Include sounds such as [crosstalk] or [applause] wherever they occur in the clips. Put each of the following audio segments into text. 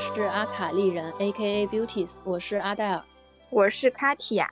是阿卡丽人 （A.K.A. Beauties），我是阿黛尔，我是卡提亚，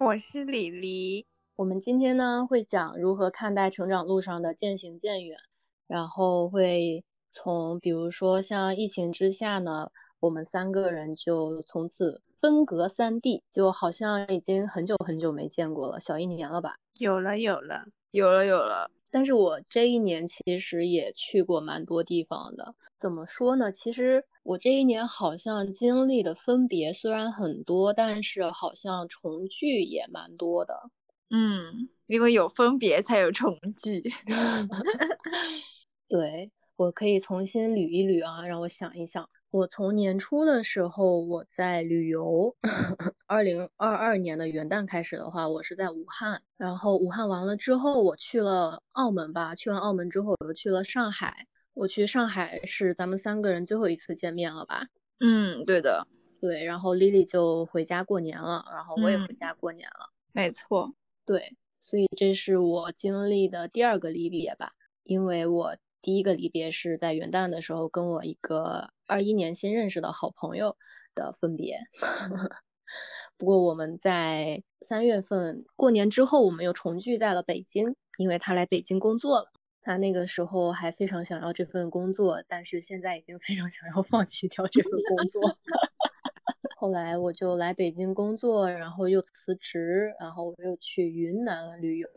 我是李黎。我们今天呢会讲如何看待成长路上的渐行渐远，然后会从比如说像疫情之下呢，我们三个人就从此分隔三地，就好像已经很久很久没见过了，小一年了吧？有了，有了，有了，有了。但是我这一年其实也去过蛮多地方的。怎么说呢？其实我这一年好像经历的分别虽然很多，但是好像重聚也蛮多的。嗯，因为有分别才有重聚。[laughs] 对，我可以重新捋一捋啊，让我想一想。我从年初的时候我在旅游，二零二二年的元旦开始的话，我是在武汉，然后武汉完了之后，我去了澳门吧。去完澳门之后，我又去了上海。我去上海是咱们三个人最后一次见面了吧？嗯，对的，对。然后 Lily 就回家过年了，然后我也回家过年了。没错，对。所以这是我经历的第二个离别吧，因为我。第一个离别是在元旦的时候，跟我一个二一年新认识的好朋友的分别。[laughs] 不过我们在三月份过年之后，我们又重聚在了北京，因为他来北京工作了。他那个时候还非常想要这份工作，但是现在已经非常想要 [laughs] 放弃掉这份工作。[laughs] 后来我就来北京工作，然后又辞职，然后我又去云南旅游。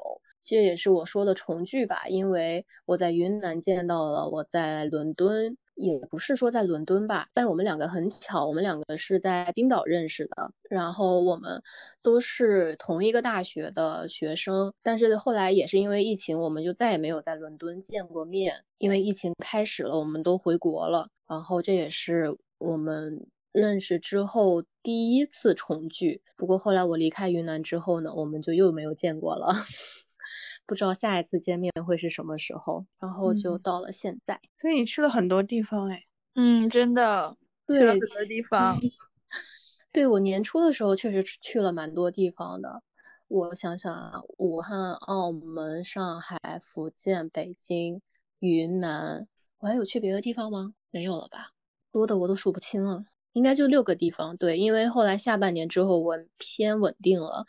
这也是我说的重聚吧，因为我在云南见到了我在伦敦，也不是说在伦敦吧，但我们两个很巧，我们两个是在冰岛认识的，然后我们都是同一个大学的学生，但是后来也是因为疫情，我们就再也没有在伦敦见过面，因为疫情开始了，我们都回国了，然后这也是我们认识之后第一次重聚。不过后来我离开云南之后呢，我们就又没有见过了。不知道下一次见面会是什么时候，然后就到了现在。所以你去了很多地方哎，嗯，真的去了很多地方。[laughs] 对我年初的时候确实去了蛮多地方的。我想想啊，武汉、澳门、上海、福建、北京、云南，我还有去别的地方吗？没有了吧？多的我都数不清了，应该就六个地方。对，因为后来下半年之后我偏稳定了。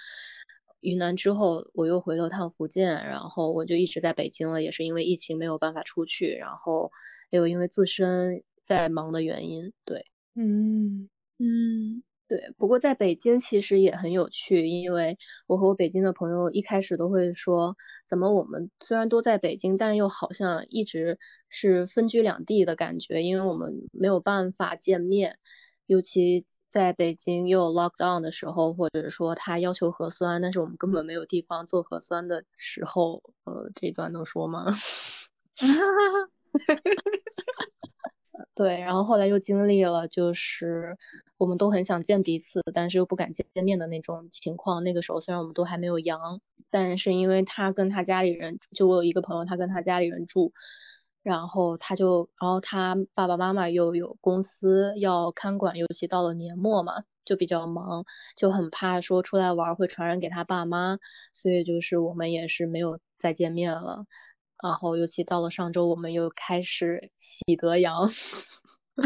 云南之后，我又回了趟福建，然后我就一直在北京了，也是因为疫情没有办法出去，然后又因为自身在忙的原因，对，嗯嗯，对。不过在北京其实也很有趣，因为我和我北京的朋友一开始都会说，怎么我们虽然都在北京，但又好像一直是分居两地的感觉，因为我们没有办法见面，尤其。在北京又 lock down 的时候，或者说他要求核酸，但是我们根本没有地方做核酸的时候，呃，这段能说吗？[laughs] 对，然后后来又经历了，就是我们都很想见彼此，但是又不敢见面的那种情况。那个时候虽然我们都还没有阳，但是因为他跟他家里人，就我有一个朋友，他跟他家里人住。然后他就，然后他爸爸妈妈又有公司要看管，尤其到了年末嘛，就比较忙，就很怕说出来玩会传染给他爸妈，所以就是我们也是没有再见面了。然后尤其到了上周，我们又开始喜得阳，[laughs] 所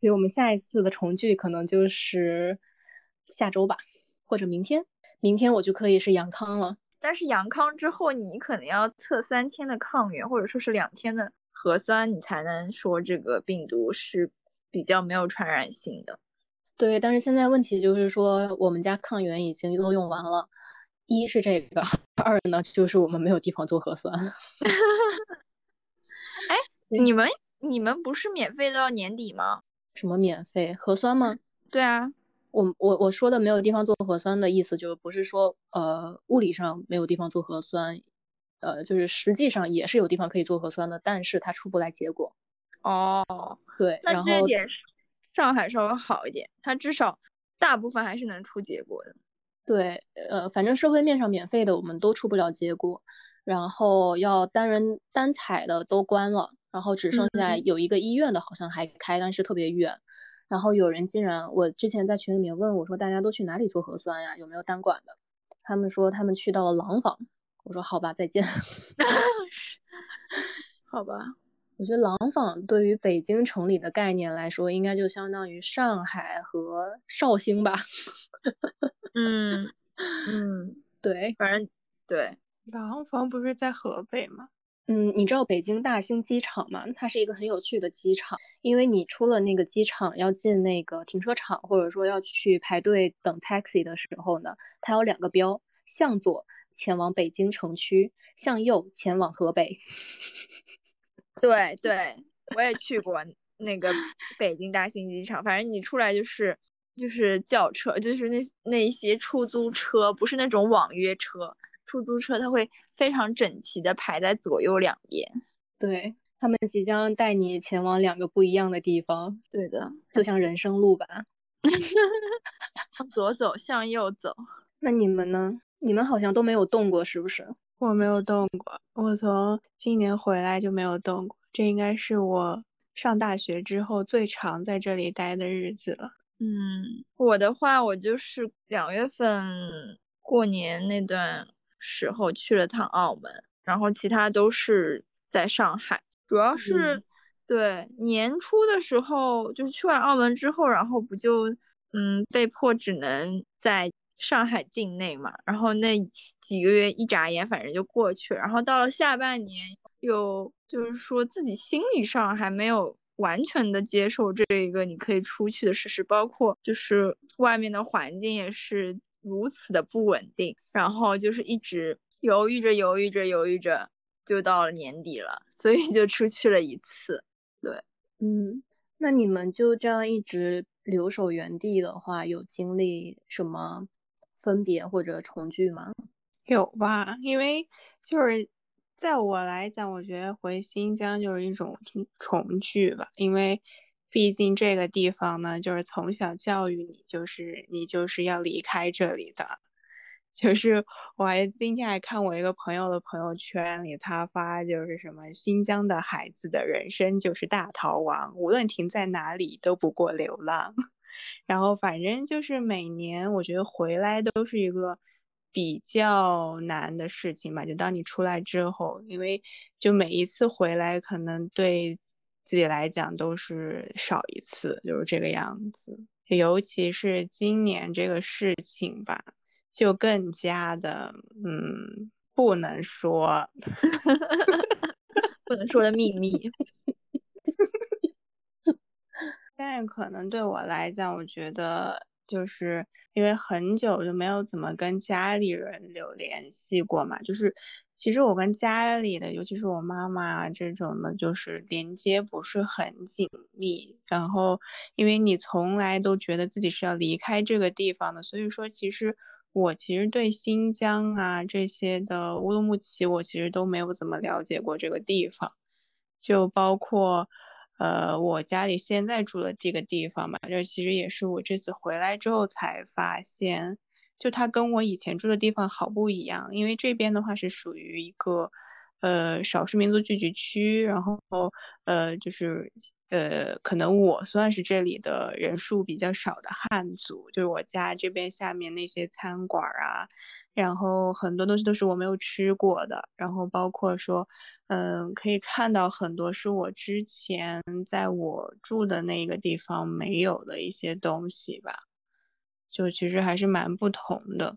以我们下一次的重聚可能就是下周吧，或者明天，明天我就可以是阳康了。但是阳康之后，你可能要测三天的抗原，或者说是两天的核酸，你才能说这个病毒是比较没有传染性的。对，但是现在问题就是说，我们家抗原已经都用完了，一是这个，[laughs] 二呢就是我们没有地方做核酸。[laughs] 哎，[laughs] 你们你们不是免费到年底吗？什么免费核酸吗？对啊。我我我说的没有地方做核酸的意思，就不是说呃物理上没有地方做核酸，呃就是实际上也是有地方可以做核酸的，但是它出不来结果。哦，对，那这点上海稍微好一点，它至少大部分还是能出结果的。对，呃反正社会面上免费的我们都出不了结果，然后要单人单采的都关了，然后只剩下有一个医院的好像还开，但是特别远。然后有人竟然，我之前在群里面问我说，大家都去哪里做核酸呀？有没有单管的？他们说他们去到了廊坊。我说好吧，再见。[laughs] 好吧，我觉得廊坊对于北京城里的概念来说，应该就相当于上海和绍兴吧。嗯 [laughs] 嗯，对，反正对。廊坊不是在河北吗？嗯，你知道北京大兴机场吗？它是一个很有趣的机场，因为你出了那个机场要进那个停车场，或者说要去排队等 taxi 的时候呢，它有两个标，向左前往北京城区，向右前往河北。[laughs] 对对，我也去过那个北京大兴机场，反正你出来就是就是轿车，就是那那些出租车，不是那种网约车。出租车它会非常整齐的排在左右两边，对他们即将带你前往两个不一样的地方。对的，就像人生路吧，向 [laughs] 左走，向右走。那你们呢？你们好像都没有动过，是不是？我没有动过，我从今年回来就没有动过。这应该是我上大学之后最长在这里待的日子了。嗯，我的话，我就是两月份过年那段。时候去了趟澳门，然后其他都是在上海，主要是对年初的时候，就是去完澳门之后，然后不就嗯被迫只能在上海境内嘛，然后那几个月一眨眼反正就过去了，然后到了下半年又就是说自己心理上还没有完全的接受这一个你可以出去的事实，包括就是外面的环境也是。如此的不稳定，然后就是一直犹豫着、犹豫着、犹豫着，就到了年底了，所以就出去了一次。对，嗯，那你们就这样一直留守原地的话，有经历什么分别或者重聚吗？有吧，因为就是在我来讲，我觉得回新疆就是一种重聚吧，因为。毕竟这个地方呢，就是从小教育你，就是你就是要离开这里的。就是我还今天还看我一个朋友的朋友圈里，他发就是什么新疆的孩子的人生就是大逃亡，无论停在哪里都不过流浪。[laughs] 然后反正就是每年我觉得回来都是一个比较难的事情吧。就当你出来之后，因为就每一次回来可能对。自己来讲都是少一次，就是这个样子。尤其是今年这个事情吧，就更加的，嗯，不能说，不能说的秘密。[laughs] 但是可能对我来讲，我觉得就是因为很久就没有怎么跟家里人有联系过嘛，就是。其实我跟家里的，尤其是我妈妈这种的，就是连接不是很紧密。然后，因为你从来都觉得自己是要离开这个地方的，所以说，其实我其实对新疆啊这些的乌鲁木齐，我其实都没有怎么了解过这个地方。就包括，呃，我家里现在住的这个地方嘛，这其实也是我这次回来之后才发现。就它跟我以前住的地方好不一样，因为这边的话是属于一个，呃，少数民族聚集区，然后，呃，就是，呃，可能我算是这里的人数比较少的汉族，就是我家这边下面那些餐馆啊，然后很多东西都是我没有吃过的，然后包括说，嗯，可以看到很多是我之前在我住的那个地方没有的一些东西吧。就其实还是蛮不同的，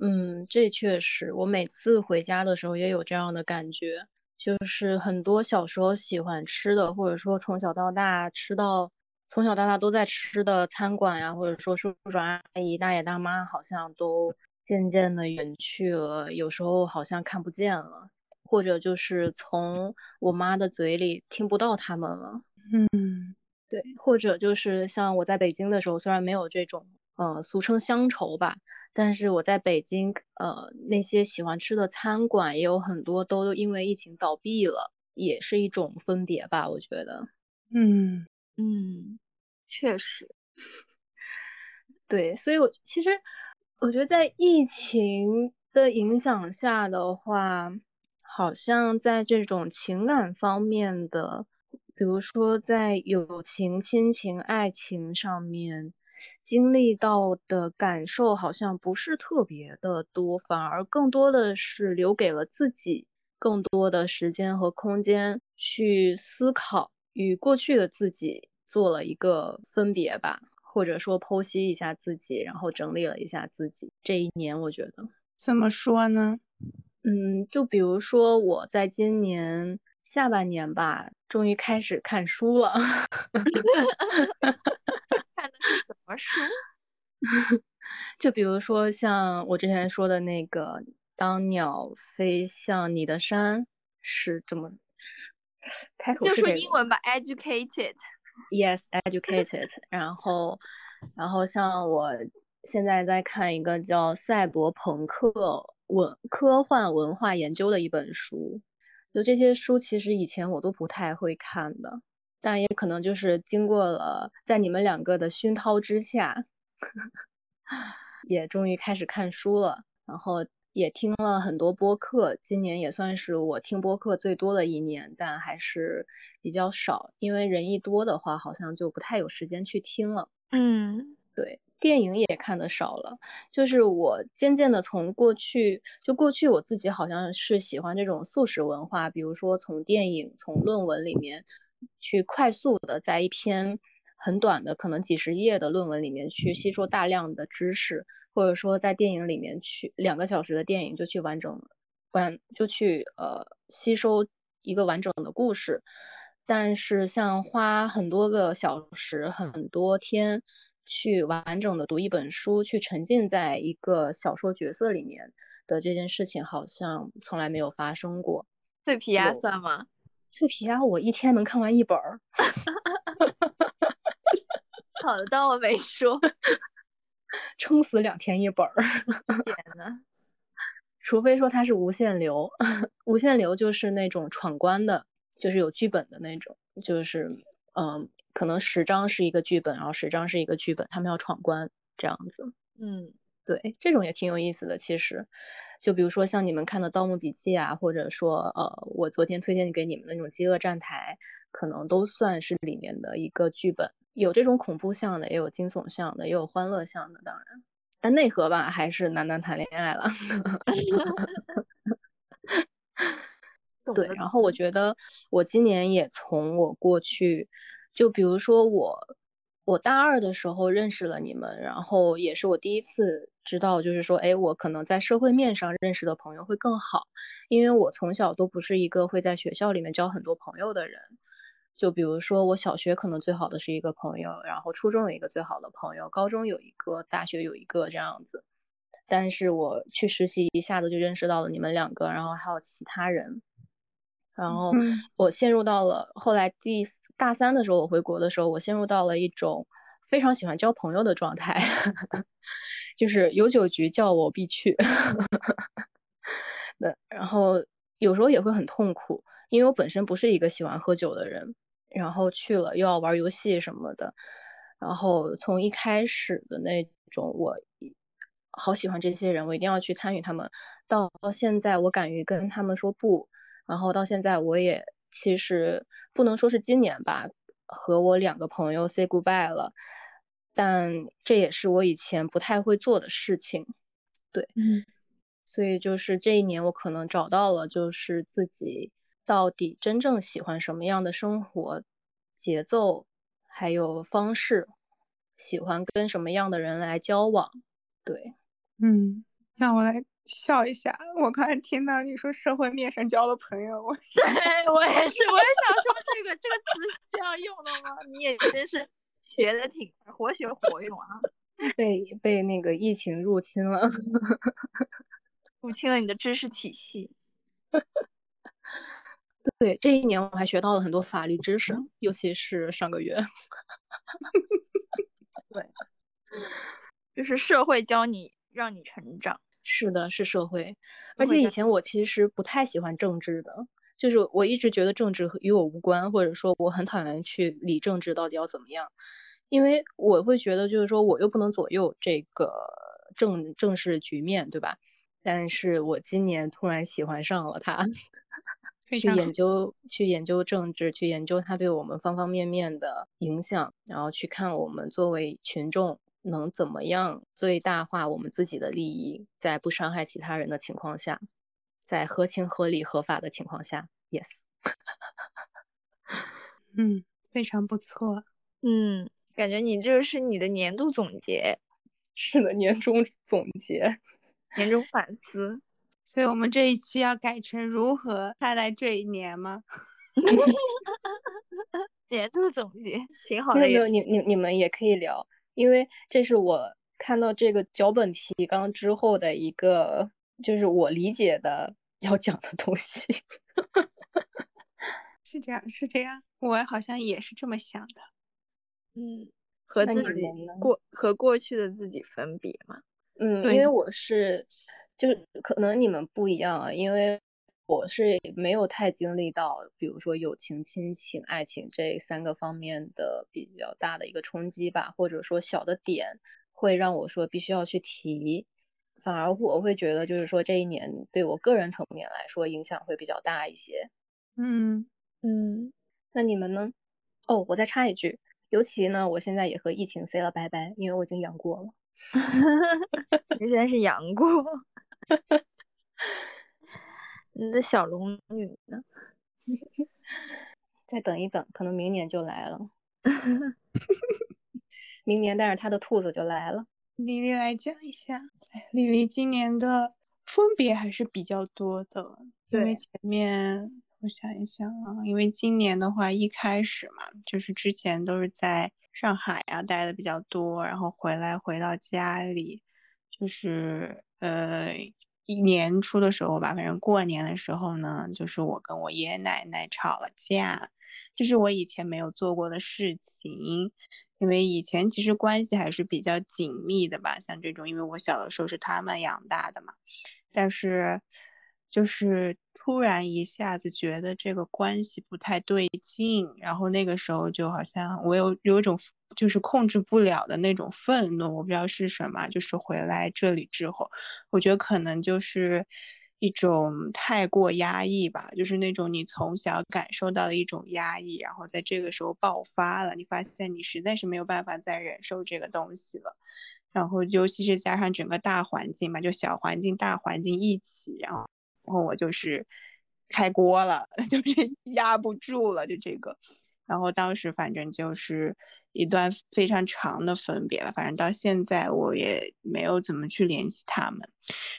嗯，这确实，我每次回家的时候也有这样的感觉，就是很多小时候喜欢吃的，或者说从小到大吃到从小到大都在吃的餐馆呀，或者说叔叔阿姨、大爷大妈，好像都渐渐的远去了，有时候好像看不见了，或者就是从我妈的嘴里听不到他们了，嗯。对，或者就是像我在北京的时候，虽然没有这种，呃，俗称乡愁吧，但是我在北京，呃，那些喜欢吃的餐馆也有很多都因为疫情倒闭了，也是一种分别吧，我觉得。嗯嗯，确实，[laughs] 对，所以，我其实我觉得在疫情的影响下的话，好像在这种情感方面的。比如说，在友情、亲情、爱情上面经历到的感受，好像不是特别的多，反而更多的是留给了自己更多的时间和空间去思考与过去的自己做了一个分别吧，或者说剖析一下自己，然后整理了一下自己。这一年，我觉得怎么说呢？嗯，就比如说我在今年下半年吧，终于开始看书了。[laughs] 看的是什么书？[laughs] 就比如说像我之前说的那个《当鸟飞向你的山》，是这么开头就说是这个英文吧，educated。Yes, educated。[laughs] 然后，然后像我现在在看一个叫《赛博朋克文科幻文化研究》的一本书，就这些书其实以前我都不太会看的，但也可能就是经过了在你们两个的熏陶之下，也终于开始看书了，然后。也听了很多播客，今年也算是我听播客最多的一年，但还是比较少，因为人一多的话，好像就不太有时间去听了。嗯，对，电影也看的少了，就是我渐渐的从过去，就过去我自己好像是喜欢这种速食文化，比如说从电影、从论文里面去快速的在一篇很短的，可能几十页的论文里面去吸收大量的知识。或者说在电影里面去两个小时的电影就去完整完就去呃吸收一个完整的故事，但是像花很多个小时很多天去完整的读一本书，去沉浸在一个小说角色里面的这件事情，好像从来没有发生过。脆皮鸭算吗？[laughs] 脆皮鸭我一天能看完一本儿。[laughs] 好的，当我没说。[laughs] 撑死两天一本儿，天呐，除非说它是无限流，无限流就是那种闯关的，就是有剧本的那种，就是嗯，可能十章是一个剧本，然后十章是一个剧本，他们要闯关这样子。嗯，对，这种也挺有意思的。其实，就比如说像你们看的《盗墓笔记》啊，或者说呃，我昨天推荐给你们的那种《饥饿站台》，可能都算是里面的一个剧本。有这种恐怖向的，也有惊悚向的，也有欢乐向的，当然，但内核吧还是男男谈恋爱了。[laughs] 对，然后我觉得我今年也从我过去，就比如说我，我大二的时候认识了你们，然后也是我第一次知道，就是说，哎，我可能在社会面上认识的朋友会更好，因为我从小都不是一个会在学校里面交很多朋友的人。就比如说，我小学可能最好的是一个朋友，然后初中有一个最好的朋友，高中有一个，大学有一个这样子。但是我去实习，一下子就认识到了你们两个，然后还有其他人。然后我陷入到了后来第大三的时候，我回国的时候，我陷入到了一种非常喜欢交朋友的状态，[laughs] 就是有酒局叫我必去。[laughs] 那然后有时候也会很痛苦，因为我本身不是一个喜欢喝酒的人。然后去了又要玩游戏什么的，然后从一开始的那种我好喜欢这些人，我一定要去参与他们，到现在我敢于跟他们说不，然后到现在我也其实不能说是今年吧，和我两个朋友 say goodbye 了，但这也是我以前不太会做的事情，对，嗯，所以就是这一年我可能找到了就是自己。到底真正喜欢什么样的生活节奏，还有方式，喜欢跟什么样的人来交往？对，嗯，让我来笑一下。我刚才听到你说社会面上交了朋友，我对我也是，我也想说这个这个词是这样用的吗？你也真是学的挺活学活用啊！[laughs] 被被那个疫情入侵了，[laughs] 入侵了你的知识体系。[laughs] 对，这一年我还学到了很多法律知识，尤其是上个月。对，就是社会教你，让你成长。是的，是社会。而且以前我其实不太喜欢政治的，就是我一直觉得政治与我无关，或者说我很讨厌去理政治到底要怎么样，因为我会觉得就是说我又不能左右这个政政治局面，对吧？但是我今年突然喜欢上了它。[laughs] 去研究，去研究政治，去研究它对我们方方面面的影响，然后去看我们作为群众能怎么样最大化我们自己的利益，在不伤害其他人的情况下，在合情合理合法的情况下，yes。[laughs] 嗯，非常不错。嗯，感觉你这个是你的年度总结，是的，年终总结，年终反思。所以我们这一期要改成如何看待这一年吗？[laughs] 年度总结挺好的。没有没有，你你你们也可以聊，因为这是我看到这个脚本提纲之后的一个，就是我理解的要讲的东西。[laughs] 是这样，是这样，我好像也是这么想的。嗯，和自己过和过去的自己分别嘛。嗯，因为我是，就是可能你们不一样啊，因为我是没有太经历到，比如说友情、亲情、爱情这三个方面的比较大的一个冲击吧，或者说小的点会让我说必须要去提，反而我会觉得就是说这一年对我个人层面来说影响会比较大一些。嗯嗯，那你们呢？哦，我再插一句。尤其呢，我现在也和疫情 say 了拜拜，因为我已经阳过了。[laughs] 你现在是阳过，[laughs] 你的小龙女呢？[laughs] 再等一等，可能明年就来了。[laughs] 明年带着他的兔子就来了。[laughs] 丽丽来讲一下，丽丽今年的分别还是比较多的，因为前面。我想一想啊，因为今年的话，一开始嘛，就是之前都是在上海呀待的比较多，然后回来回到家里，就是呃一年初的时候吧，反正过年的时候呢，就是我跟我爷爷奶奶吵了架，这是我以前没有做过的事情，因为以前其实关系还是比较紧密的吧，像这种，因为我小的时候是他们养大的嘛，但是。就是突然一下子觉得这个关系不太对劲，然后那个时候就好像我有有一种就是控制不了的那种愤怒，我不知道是什么。就是回来这里之后，我觉得可能就是一种太过压抑吧，就是那种你从小感受到的一种压抑，然后在这个时候爆发了，你发现你实在是没有办法再忍受这个东西了，然后尤其是加上整个大环境嘛，就小环境大环境一起，然后。然后我就是开锅了，[laughs] 就是压不住了，就这个。然后当时反正就是一段非常长的分别了，反正到现在我也没有怎么去联系他们。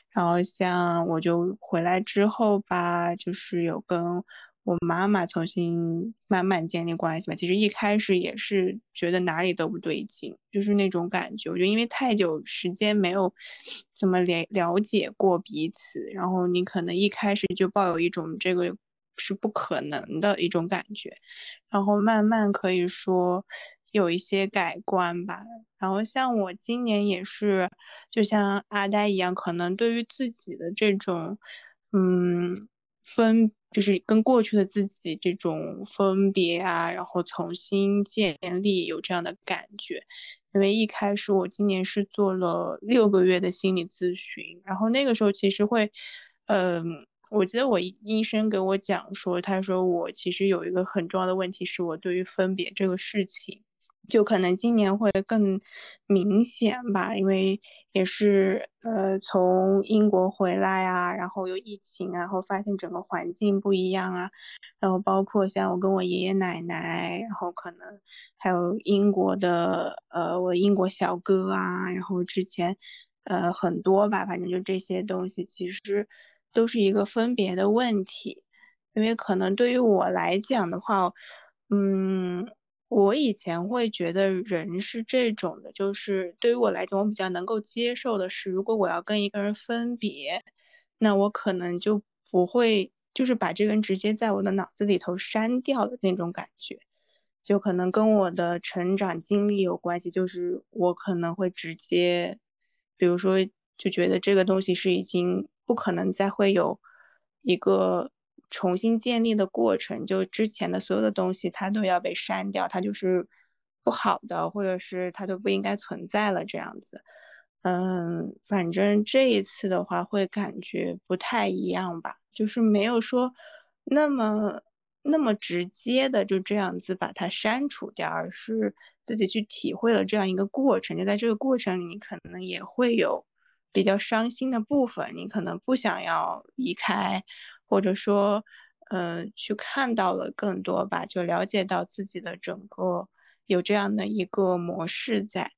然后像我就回来之后吧，就是有跟。我妈妈重新慢慢建立关系吧，其实一开始也是觉得哪里都不对劲，就是那种感觉。我觉得因为太久时间没有怎么了了解过彼此，然后你可能一开始就抱有一种这个是不可能的一种感觉，然后慢慢可以说有一些改观吧。然后像我今年也是，就像阿呆一样，可能对于自己的这种，嗯。分就是跟过去的自己这种分别啊，然后重新建立有这样的感觉。因为一开始我今年是做了六个月的心理咨询，然后那个时候其实会，嗯，我记得我医生给我讲说，他说我其实有一个很重要的问题，是我对于分别这个事情。就可能今年会更明显吧，因为也是呃从英国回来啊，然后有疫情啊，然后发现整个环境不一样啊，然后包括像我跟我爷爷奶奶，然后可能还有英国的呃我英国小哥啊，然后之前呃很多吧，反正就这些东西其实都是一个分别的问题，因为可能对于我来讲的话，嗯。我以前会觉得人是这种的，就是对于我来讲，我比较能够接受的是，如果我要跟一个人分别，那我可能就不会，就是把这个人直接在我的脑子里头删掉的那种感觉，就可能跟我的成长经历有关系，就是我可能会直接，比如说就觉得这个东西是已经不可能再会有一个。重新建立的过程，就之前的所有的东西，它都要被删掉，它就是不好的，或者是它都不应该存在了这样子。嗯，反正这一次的话，会感觉不太一样吧，就是没有说那么那么直接的就这样子把它删除掉，而是自己去体会了这样一个过程。就在这个过程里，你可能也会有比较伤心的部分，你可能不想要离开。或者说，呃，去看到了更多吧，就了解到自己的整个有这样的一个模式在。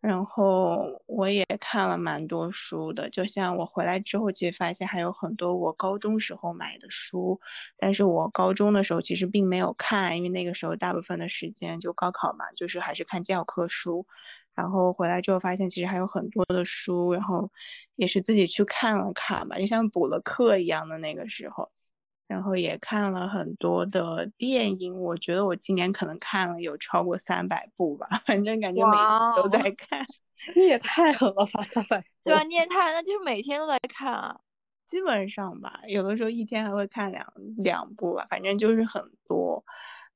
然后我也看了蛮多书的，就像我回来之后，其实发现还有很多我高中时候买的书，但是我高中的时候其实并没有看，因为那个时候大部分的时间就高考嘛，就是还是看教科书。然后回来之后发现，其实还有很多的书，然后也是自己去看了看吧，就像补了课一样的那个时候。然后也看了很多的电影，我觉得我今年可能看了有超过三百部吧，反正感觉每天都在看。[laughs] 你也太狠了吧，三百！对啊，你也太，那就是每天都在看啊。基本上吧，有的时候一天还会看两两部吧，反正就是很多。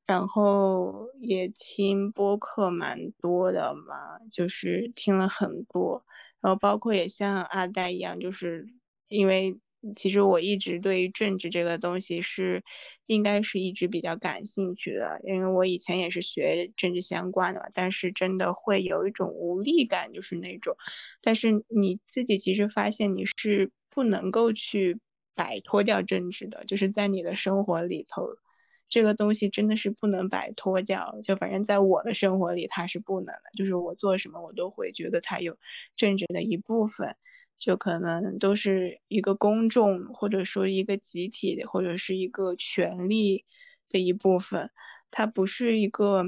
然后也听播客蛮多的嘛，就是听了很多。然后包括也像阿呆一样，就是因为。其实我一直对于政治这个东西是，应该是一直比较感兴趣的，因为我以前也是学政治相关的嘛。但是真的会有一种无力感，就是那种。但是你自己其实发现你是不能够去摆脱掉政治的，就是在你的生活里头，这个东西真的是不能摆脱掉。就反正在我的生活里，它是不能的，就是我做什么我都会觉得它有政治的一部分。就可能都是一个公众，或者说一个集体的，或者是一个权利的一部分，它不是一个，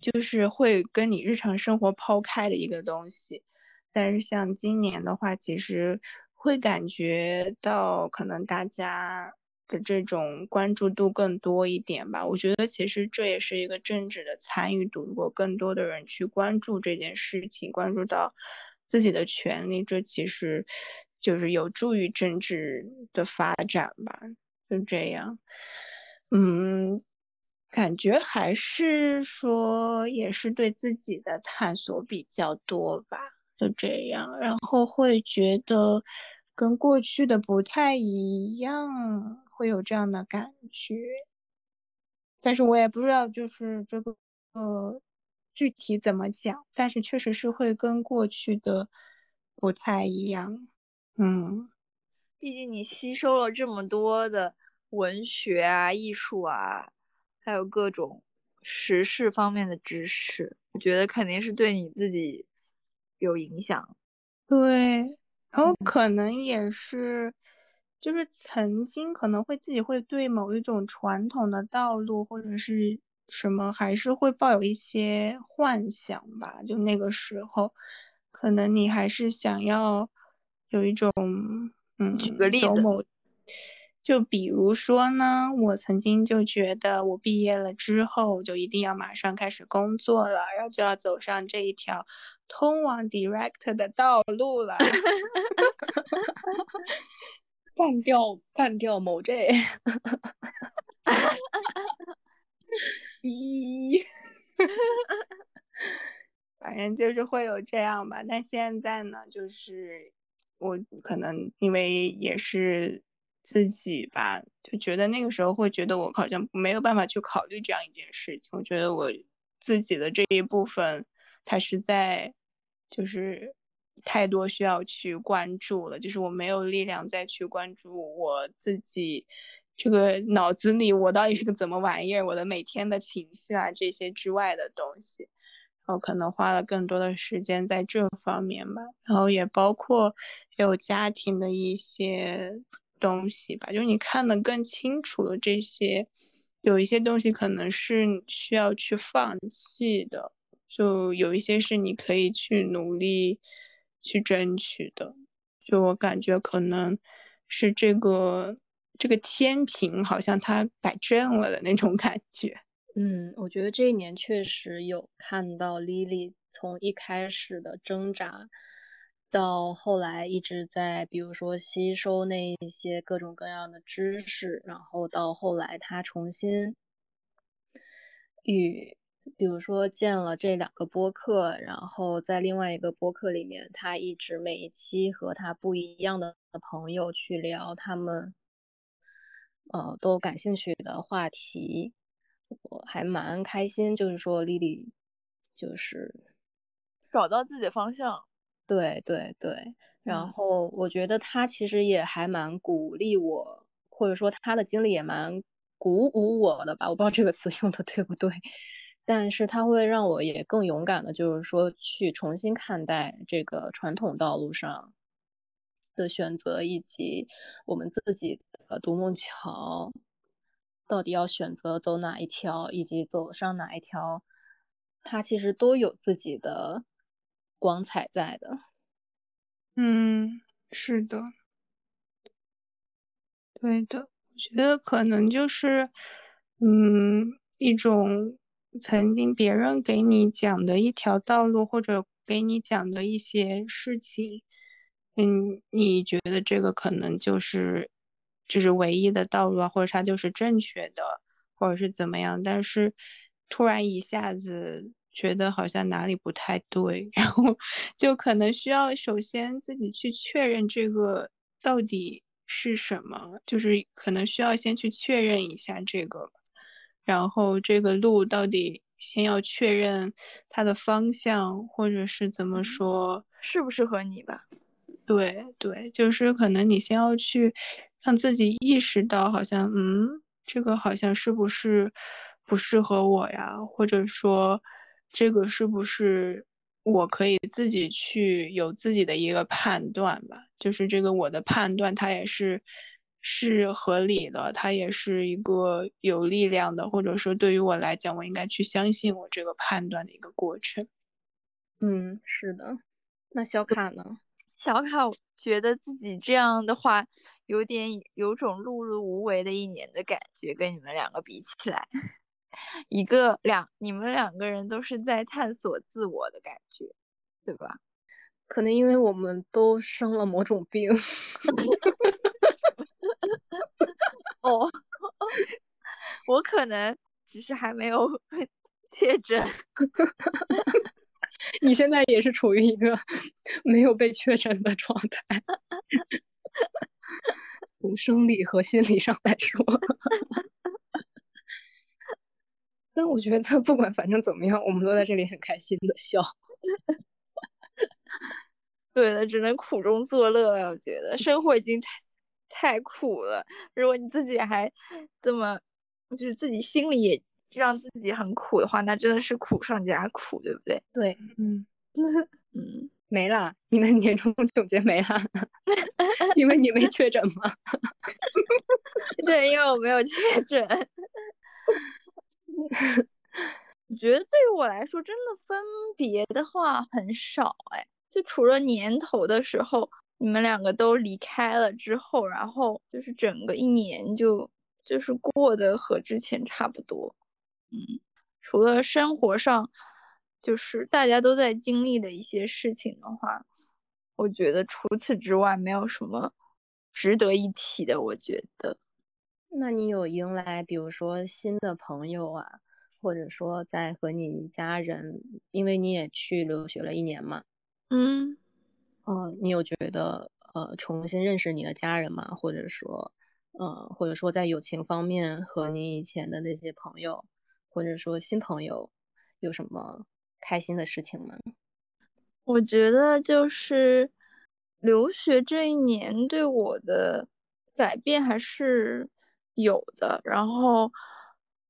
就是会跟你日常生活抛开的一个东西。但是像今年的话，其实会感觉到可能大家的这种关注度更多一点吧。我觉得其实这也是一个政治的参与度，如果更多的人去关注这件事情，关注到。自己的权利，这其实就是有助于政治的发展吧，就这样。嗯，感觉还是说也是对自己的探索比较多吧，就这样。然后会觉得跟过去的不太一样，会有这样的感觉。但是我也不知道，就是这个呃。具体怎么讲？但是确实是会跟过去的不太一样，嗯，毕竟你吸收了这么多的文学啊、艺术啊，还有各种时事方面的知识，我觉得肯定是对你自己有影响。对，然后可能也是，就是曾经可能会自己会对某一种传统的道路，或者是。什么还是会抱有一些幻想吧？就那个时候，可能你还是想要有一种，嗯，举个例子，就比如说呢，我曾经就觉得我毕业了之后就一定要马上开始工作了，然后就要走上这一条通往 director 的道路了。[laughs] 半调半调某 J。[laughs] 咦，[laughs] 反正就是会有这样吧。但现在呢，就是我可能因为也是自己吧，就觉得那个时候会觉得我好像没有办法去考虑这样一件事情。我觉得我自己的这一部分，它是在就是太多需要去关注了，就是我没有力量再去关注我自己。这个脑子里我到底是个怎么玩意儿？我的每天的情绪啊，这些之外的东西，然后可能花了更多的时间在这方面吧。然后也包括有家庭的一些东西吧，就是你看得更清楚了这些，有一些东西可能是需要去放弃的，就有一些是你可以去努力去争取的。就我感觉可能是这个。这个天平好像它摆正了的那种感觉。嗯，我觉得这一年确实有看到 Lily 从一开始的挣扎，到后来一直在，比如说吸收那一些各种各样的知识，然后到后来他重新与，比如说建了这两个播客，然后在另外一个播客里面，他一直每一期和他不一样的朋友去聊他们。呃，都感兴趣的话题，我还蛮开心。就是说，丽丽就是找到自己的方向，对对对。然后我觉得他其实也还蛮鼓励我，或者说他的经历也蛮鼓舞我的吧，我不知道这个词用的对不对，但是它会让我也更勇敢的，就是说去重新看待这个传统道路上的选择，以及我们自己的独木桥到底要选择走哪一条，以及走上哪一条，它其实都有自己的光彩在的。嗯，是的，对的。我觉得可能就是，嗯，一种曾经别人给你讲的一条道路，或者给你讲的一些事情，嗯，你觉得这个可能就是，就是唯一的道路啊，或者它就是正确的，或者是怎么样？但是突然一下子觉得好像哪里不太对，[laughs] 然后就可能需要首先自己去确认这个到底。是什么？就是可能需要先去确认一下这个，然后这个路到底先要确认它的方向，或者是怎么说，适不适合你吧？对对，就是可能你先要去让自己意识到，好像嗯，这个好像是不是不适合我呀？或者说这个是不是？我可以自己去有自己的一个判断吧，就是这个我的判断，它也是是合理的，它也是一个有力量的，或者说对于我来讲，我应该去相信我这个判断的一个过程。嗯，是的。那小卡呢？小卡觉得自己这样的话，有点有种碌碌无为的一年的感觉，跟你们两个比起来。一个两，你们两个人都是在探索自我的感觉，对吧？可能因为我们都生了某种病。[laughs] 哦，[laughs] 我可能只是还没有 [laughs] 确诊。[laughs] 你现在也是处于一个没有被确诊的状态，从生理和心理上来说。但我觉得不管反正怎么样，我们都在这里很开心的笑。对的，只能苦中作乐了。我觉得生活已经太太苦了，如果你自己还这么就是自己心里也让自己很苦的话，那真的是苦上加苦，对不对？对，嗯 [laughs] 嗯，没了，你的年终总结没了，[laughs] 因为你没确诊吗？[laughs] 对，因为我没有确诊。我觉得对于我来说，真的分别的话很少哎，就除了年头的时候，你们两个都离开了之后，然后就是整个一年就就是过得和之前差不多。嗯，除了生活上就是大家都在经历的一些事情的话，我觉得除此之外没有什么值得一提的。我觉得。那你有迎来，比如说新的朋友啊，或者说在和你家人，因为你也去留学了一年嘛，嗯，嗯，你有觉得呃重新认识你的家人吗？或者说，呃，或者说在友情方面和你以前的那些朋友，或者说新朋友，有什么开心的事情吗？我觉得就是留学这一年对我的改变还是。有的，然后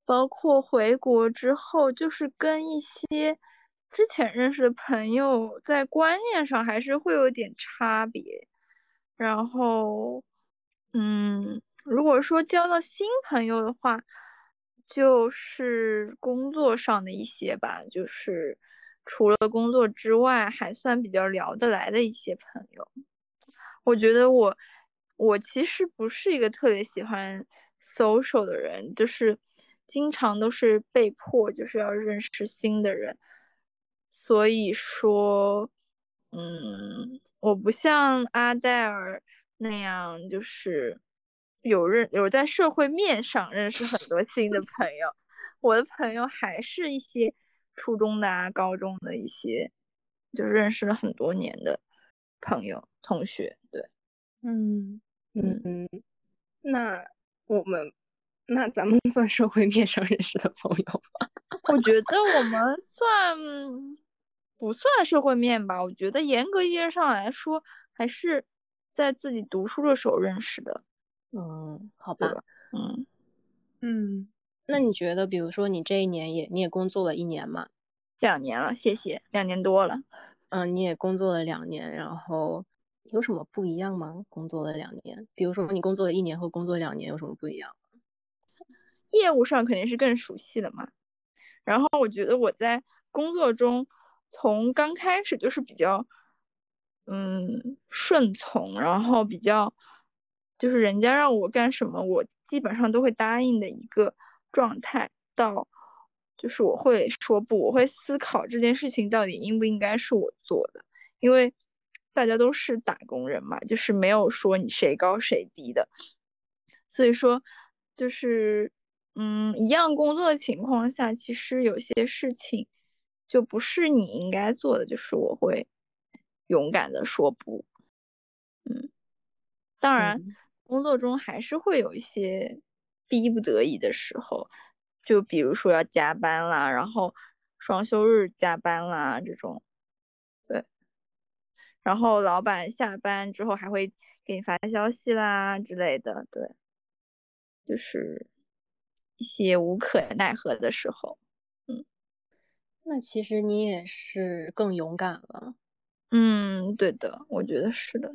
包括回国之后，就是跟一些之前认识的朋友在观念上还是会有点差别。然后，嗯，如果说交到新朋友的话，就是工作上的一些吧，就是除了工作之外，还算比较聊得来的一些朋友。我觉得我，我其实不是一个特别喜欢。social 的人就是经常都是被迫就是要认识新的人，所以说，嗯，我不像阿黛尔那样，就是有认有在社会面上认识很多新的朋友。我的朋友还是一些初中的啊、高中的一些，就是认识了很多年的朋友、同学。对，嗯嗯嗯，那。我们那咱们 [laughs] 算社会面上认识的朋友吗？[laughs] 我觉得我们算不算社会面吧？我觉得严格意义上来说，还是在自己读书的时候认识的。嗯，好吧，嗯，嗯，那你觉得，比如说你这一年也你也工作了一年嘛？两年了，谢谢，两年多了。嗯，你也工作了两年，然后有什么不一样吗？工作了两年，比如说你工作了一年和工作两年有什么不一样？业务上肯定是更熟悉了嘛。然后我觉得我在工作中，从刚开始就是比较，嗯，顺从，然后比较，就是人家让我干什么，我基本上都会答应的一个状态。到，就是我会说不，我会思考这件事情到底应不应该是我做的，因为大家都是打工人嘛，就是没有说你谁高谁低的，所以说，就是。嗯，一样工作的情况下，其实有些事情就不是你应该做的，就是我会勇敢的说不。嗯，当然，工作中还是会有一些逼不得已的时候，就比如说要加班啦，然后双休日加班啦这种。对，然后老板下班之后还会给你发消息啦之类的。对，就是。一些无可奈何的时候，嗯，那其实你也是更勇敢了，嗯，对的，我觉得是的。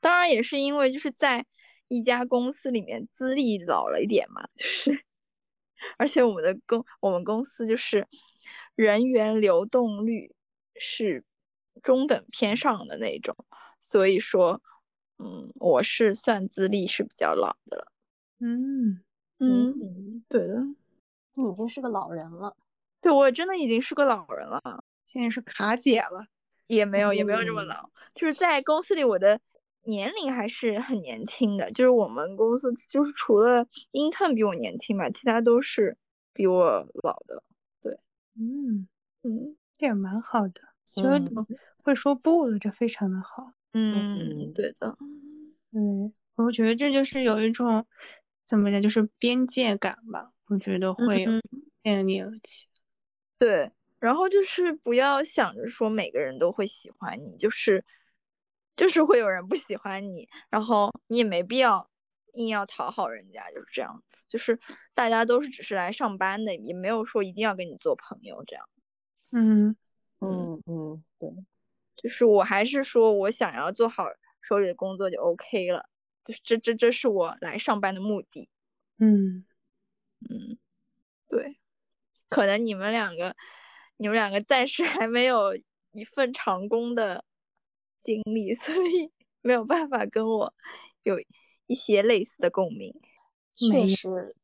当然也是因为就是在一家公司里面资历老了一点嘛，就是，而且我们的公我们公司就是人员流动率是中等偏上的那种，所以说，嗯，我是算资历是比较老的了，嗯。嗯，对的，你已经是个老人了。对，我真的已经是个老人了，现在是卡姐了，也没有，也没有这么老。就是在公司里，我的年龄还是很年轻的。就是我们公司，就是除了 intern 比我年轻吧，其他都是比我老的。对，嗯嗯，这也蛮好的，就是会说不了，这非常的好。嗯，对的，对，我觉得这就是有一种。怎么讲？就是边界感吧，我觉得会有建立起。对，然后就是不要想着说每个人都会喜欢你，就是就是会有人不喜欢你，然后你也没必要硬要讨好人家，就是这样子。就是大家都是只是来上班的，也没有说一定要跟你做朋友这样子。嗯嗯嗯，对，就是我还是说我想要做好手里的工作就 OK 了。就是这这这是我来上班的目的，嗯嗯，对，可能你们两个，你们两个暂时还没有一份长工的经历，[laughs] 所以没有办法跟我有一些类似的共鸣。确实，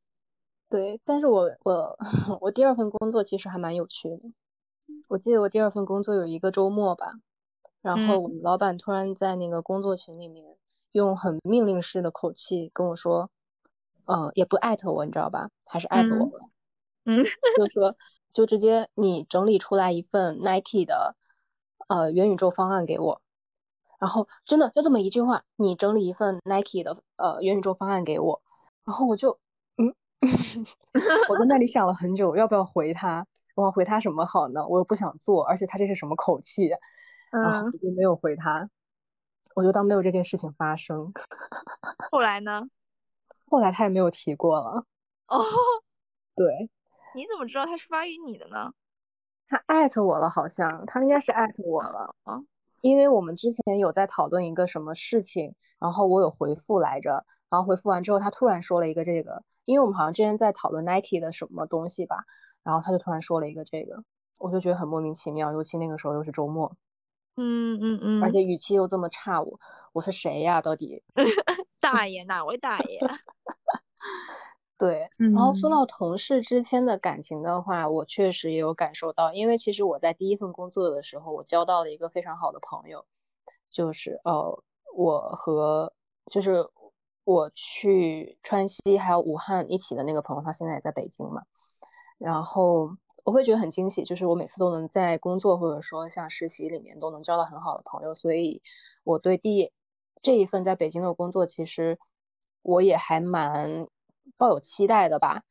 对，但是我我 [laughs] 我第二份工作其实还蛮有趣的。我记得我第二份工作有一个周末吧，然后我们老板突然在那个工作群里面。用很命令式的口气跟我说，嗯，也不艾特我，你知道吧？还是艾特我了，嗯，就说就直接你整理出来一份 Nike 的呃元宇宙方案给我，然后真的就这么一句话，你整理一份 Nike 的呃元宇宙方案给我，然后我就嗯，[laughs] 我在那里想了很久，要不要回他？我要回他什么好呢？我又不想做，而且他这是什么口气？然后我就没有回他。我就当没有这件事情发生。[laughs] 后来呢？后来他也没有提过了。哦，[laughs] 对。你怎么知道他是发给你的呢？他艾特我了，好像他应该是艾特我了啊。因为我们之前有在讨论一个什么事情，然后我有回复来着，然后回复完之后，他突然说了一个这个，因为我们好像之前在讨论 Nike 的什么东西吧，然后他就突然说了一个这个，我就觉得很莫名其妙，尤其那个时候又是周末。嗯嗯嗯，而且语气又这么差，我我是谁呀？到底 [laughs] 大爷哪位大爷？[laughs] 对，然后说到同事之间的感情的话，我确实也有感受到，因为其实我在第一份工作的时候，我交到了一个非常好的朋友，就是呃，我和就是我去川西还有武汉一起的那个朋友，他现在也在北京嘛，然后。我会觉得很惊喜，就是我每次都能在工作或者说像实习里面都能交到很好的朋友，所以我对第这一份在北京的工作，其实我也还蛮抱有期待的吧。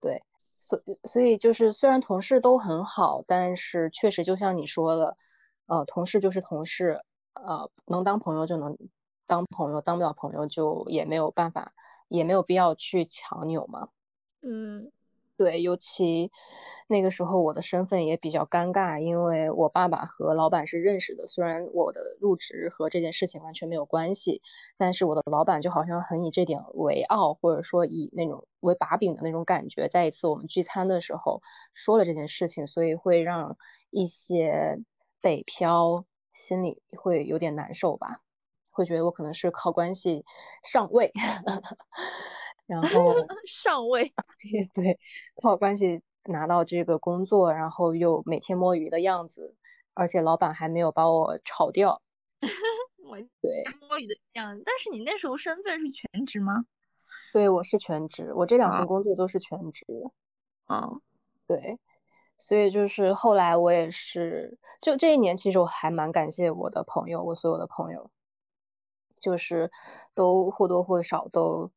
对，所所以就是虽然同事都很好，但是确实就像你说的，呃，同事就是同事，呃，能当朋友就能当朋友，当不了朋友就也没有办法，也没有必要去强扭嘛。嗯。对，尤其那个时候我的身份也比较尴尬，因为我爸爸和老板是认识的。虽然我的入职和这件事情完全没有关系，但是我的老板就好像很以这点为傲，或者说以那种为把柄的那种感觉。在一次我们聚餐的时候说了这件事情，所以会让一些北漂心里会有点难受吧，会觉得我可能是靠关系上位。[laughs] 然后 [laughs] 上位，[laughs] 对，靠关系拿到这个工作，然后又每天摸鱼的样子，而且老板还没有把我炒掉。[laughs] 我对摸鱼的样子，但是你那时候身份是全职吗？对，我是全职，我这两份工作都是全职。嗯，对，所以就是后来我也是，就这一年，其实我还蛮感谢我的朋友，我所有的朋友，就是都或多或少都。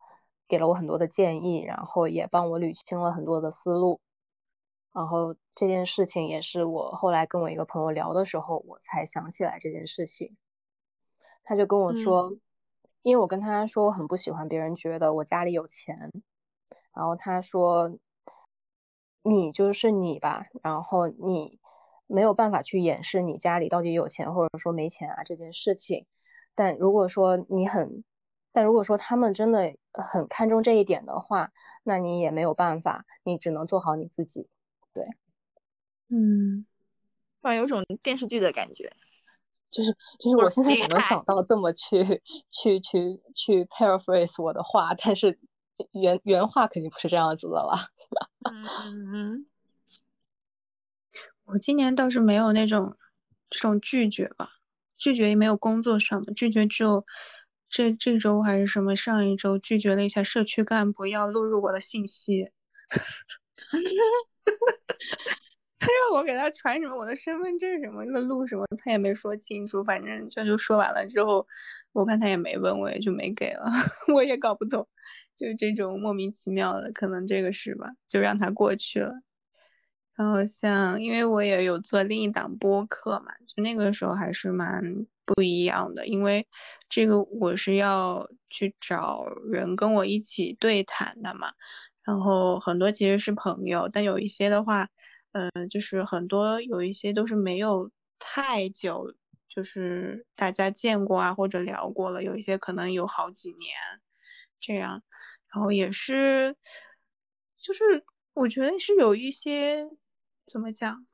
给了我很多的建议，然后也帮我捋清了很多的思路。然后这件事情也是我后来跟我一个朋友聊的时候，我才想起来这件事情。他就跟我说，因为我跟他说我很不喜欢别人觉得我家里有钱，然后他说，你就是你吧，然后你没有办法去掩饰你家里到底有钱或者说没钱啊这件事情。但如果说你很但如果说他们真的很看重这一点的话，那你也没有办法，你只能做好你自己。对，嗯，突然有种电视剧的感觉，就是就是我现在只能想到这么去去去去 paraphrase 我的话，但是原原话肯定不是这样子的了。嗯嗯嗯，[laughs] 我今年倒是没有那种这种拒绝吧，拒绝也没有工作上的拒绝，只有。这这周还是什么？上一周拒绝了一下社区干部要录入我的信息，[laughs] 他让我给他传什么我的身份证什么的录什么，他也没说清楚。反正就就说完了之后，我看他也没问，我也就没给了。[laughs] 我也搞不懂，就这种莫名其妙的，可能这个是吧？就让他过去了。然后像，因为我也有做另一档播客嘛，就那个时候还是蛮。不一样的，因为这个我是要去找人跟我一起对谈的嘛，然后很多其实是朋友，但有一些的话，嗯，就是很多有一些都是没有太久，就是大家见过啊或者聊过了，有一些可能有好几年这样，然后也是，就是我觉得是有一些怎么讲？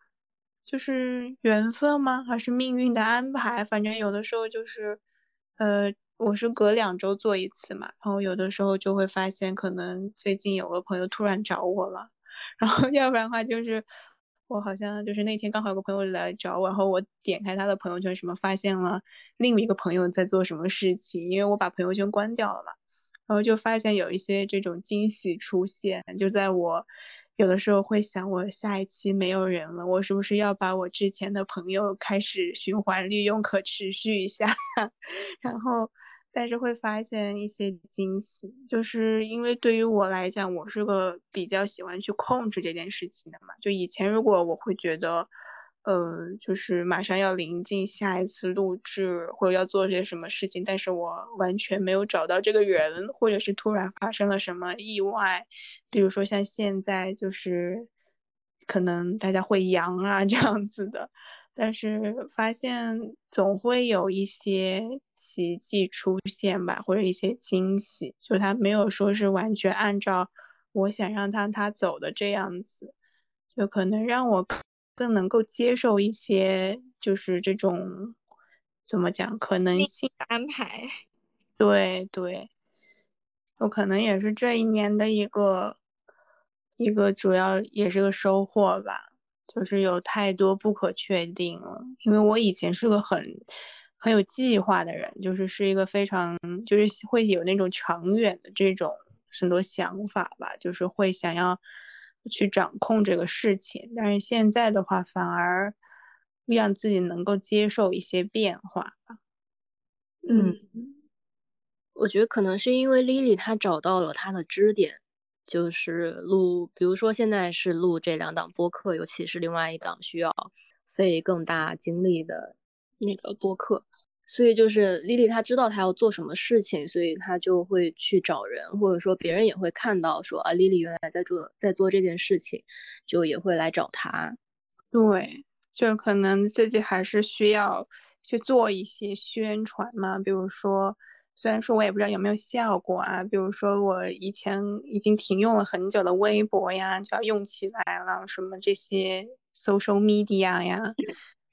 就是缘分吗？还是命运的安排？反正有的时候就是，呃，我是隔两周做一次嘛，然后有的时候就会发现，可能最近有个朋友突然找我了，然后要不然的话就是，我好像就是那天刚好有个朋友来找我，然后我点开他的朋友圈，什么发现了另一个朋友在做什么事情，因为我把朋友圈关掉了嘛，然后就发现有一些这种惊喜出现，就在我。有的时候会想，我下一期没有人了，我是不是要把我之前的朋友开始循环利用，可持续一下？[laughs] 然后，但是会发现一些惊喜，就是因为对于我来讲，我是个比较喜欢去控制这件事情的嘛。就以前如果我会觉得。呃，就是马上要临近下一次录制，或者要做些什么事情，但是我完全没有找到这个人，或者是突然发生了什么意外，比如说像现在就是可能大家会阳啊 [laughs] 这样子的，但是发现总会有一些奇迹出现吧，或者一些惊喜，就他没有说是完全按照我想让他他走的这样子，就可能让我。更能够接受一些，就是这种怎么讲可能性安排。对 [laughs] 对，我可能也是这一年的一个一个主要也是个收获吧，就是有太多不可确定了。因为我以前是个很很有计划的人，就是是一个非常就是会有那种长远的这种很多想法吧，就是会想要。去掌控这个事情，但是现在的话，反而让自己能够接受一些变化吧。嗯，我觉得可能是因为 Lily 她找到了她的支点，就是录，比如说现在是录这两档播客，尤其是另外一档需要费更大精力的那个播客，所以就是丽丽她知道她要做什么事情，所以她就会去找人，或者说别人也会看到说啊，丽丽原来在做在做这件事情，就也会来找她。对，就可能自己还是需要去做一些宣传嘛，比如说，虽然说我也不知道有没有效果啊，比如说我以前已经停用了很久的微博呀，就要用起来了，什么这些 social media 呀。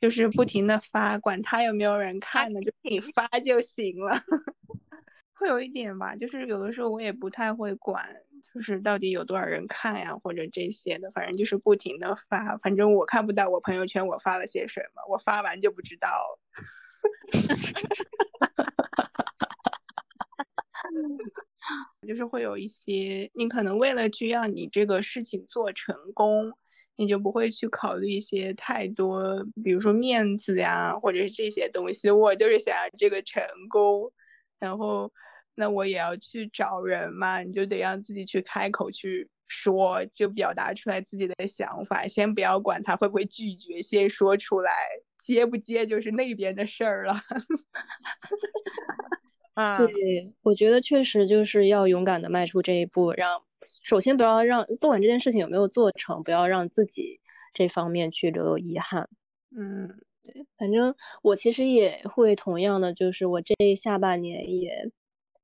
就是不停的发，管他有没有人看呢，就你发就行了。[laughs] 会有一点吧，就是有的时候我也不太会管，就是到底有多少人看呀，或者这些的，反正就是不停的发，反正我看不到我朋友圈我发了些什么，我发完就不知道。[laughs] 就是会有一些，你可能为了去让你这个事情做成功。你就不会去考虑一些太多，比如说面子呀，或者是这些东西。我就是想要这个成功，然后那我也要去找人嘛，你就得让自己去开口去说，就表达出来自己的想法。先不要管他会不会拒绝，先说出来，接不接就是那边的事儿了。[laughs] 啊，对，我觉得确实就是要勇敢的迈出这一步，让。首先，不要让不管这件事情有没有做成，不要让自己这方面去留有遗憾。嗯，对，反正我其实也会同样的，就是我这下半年也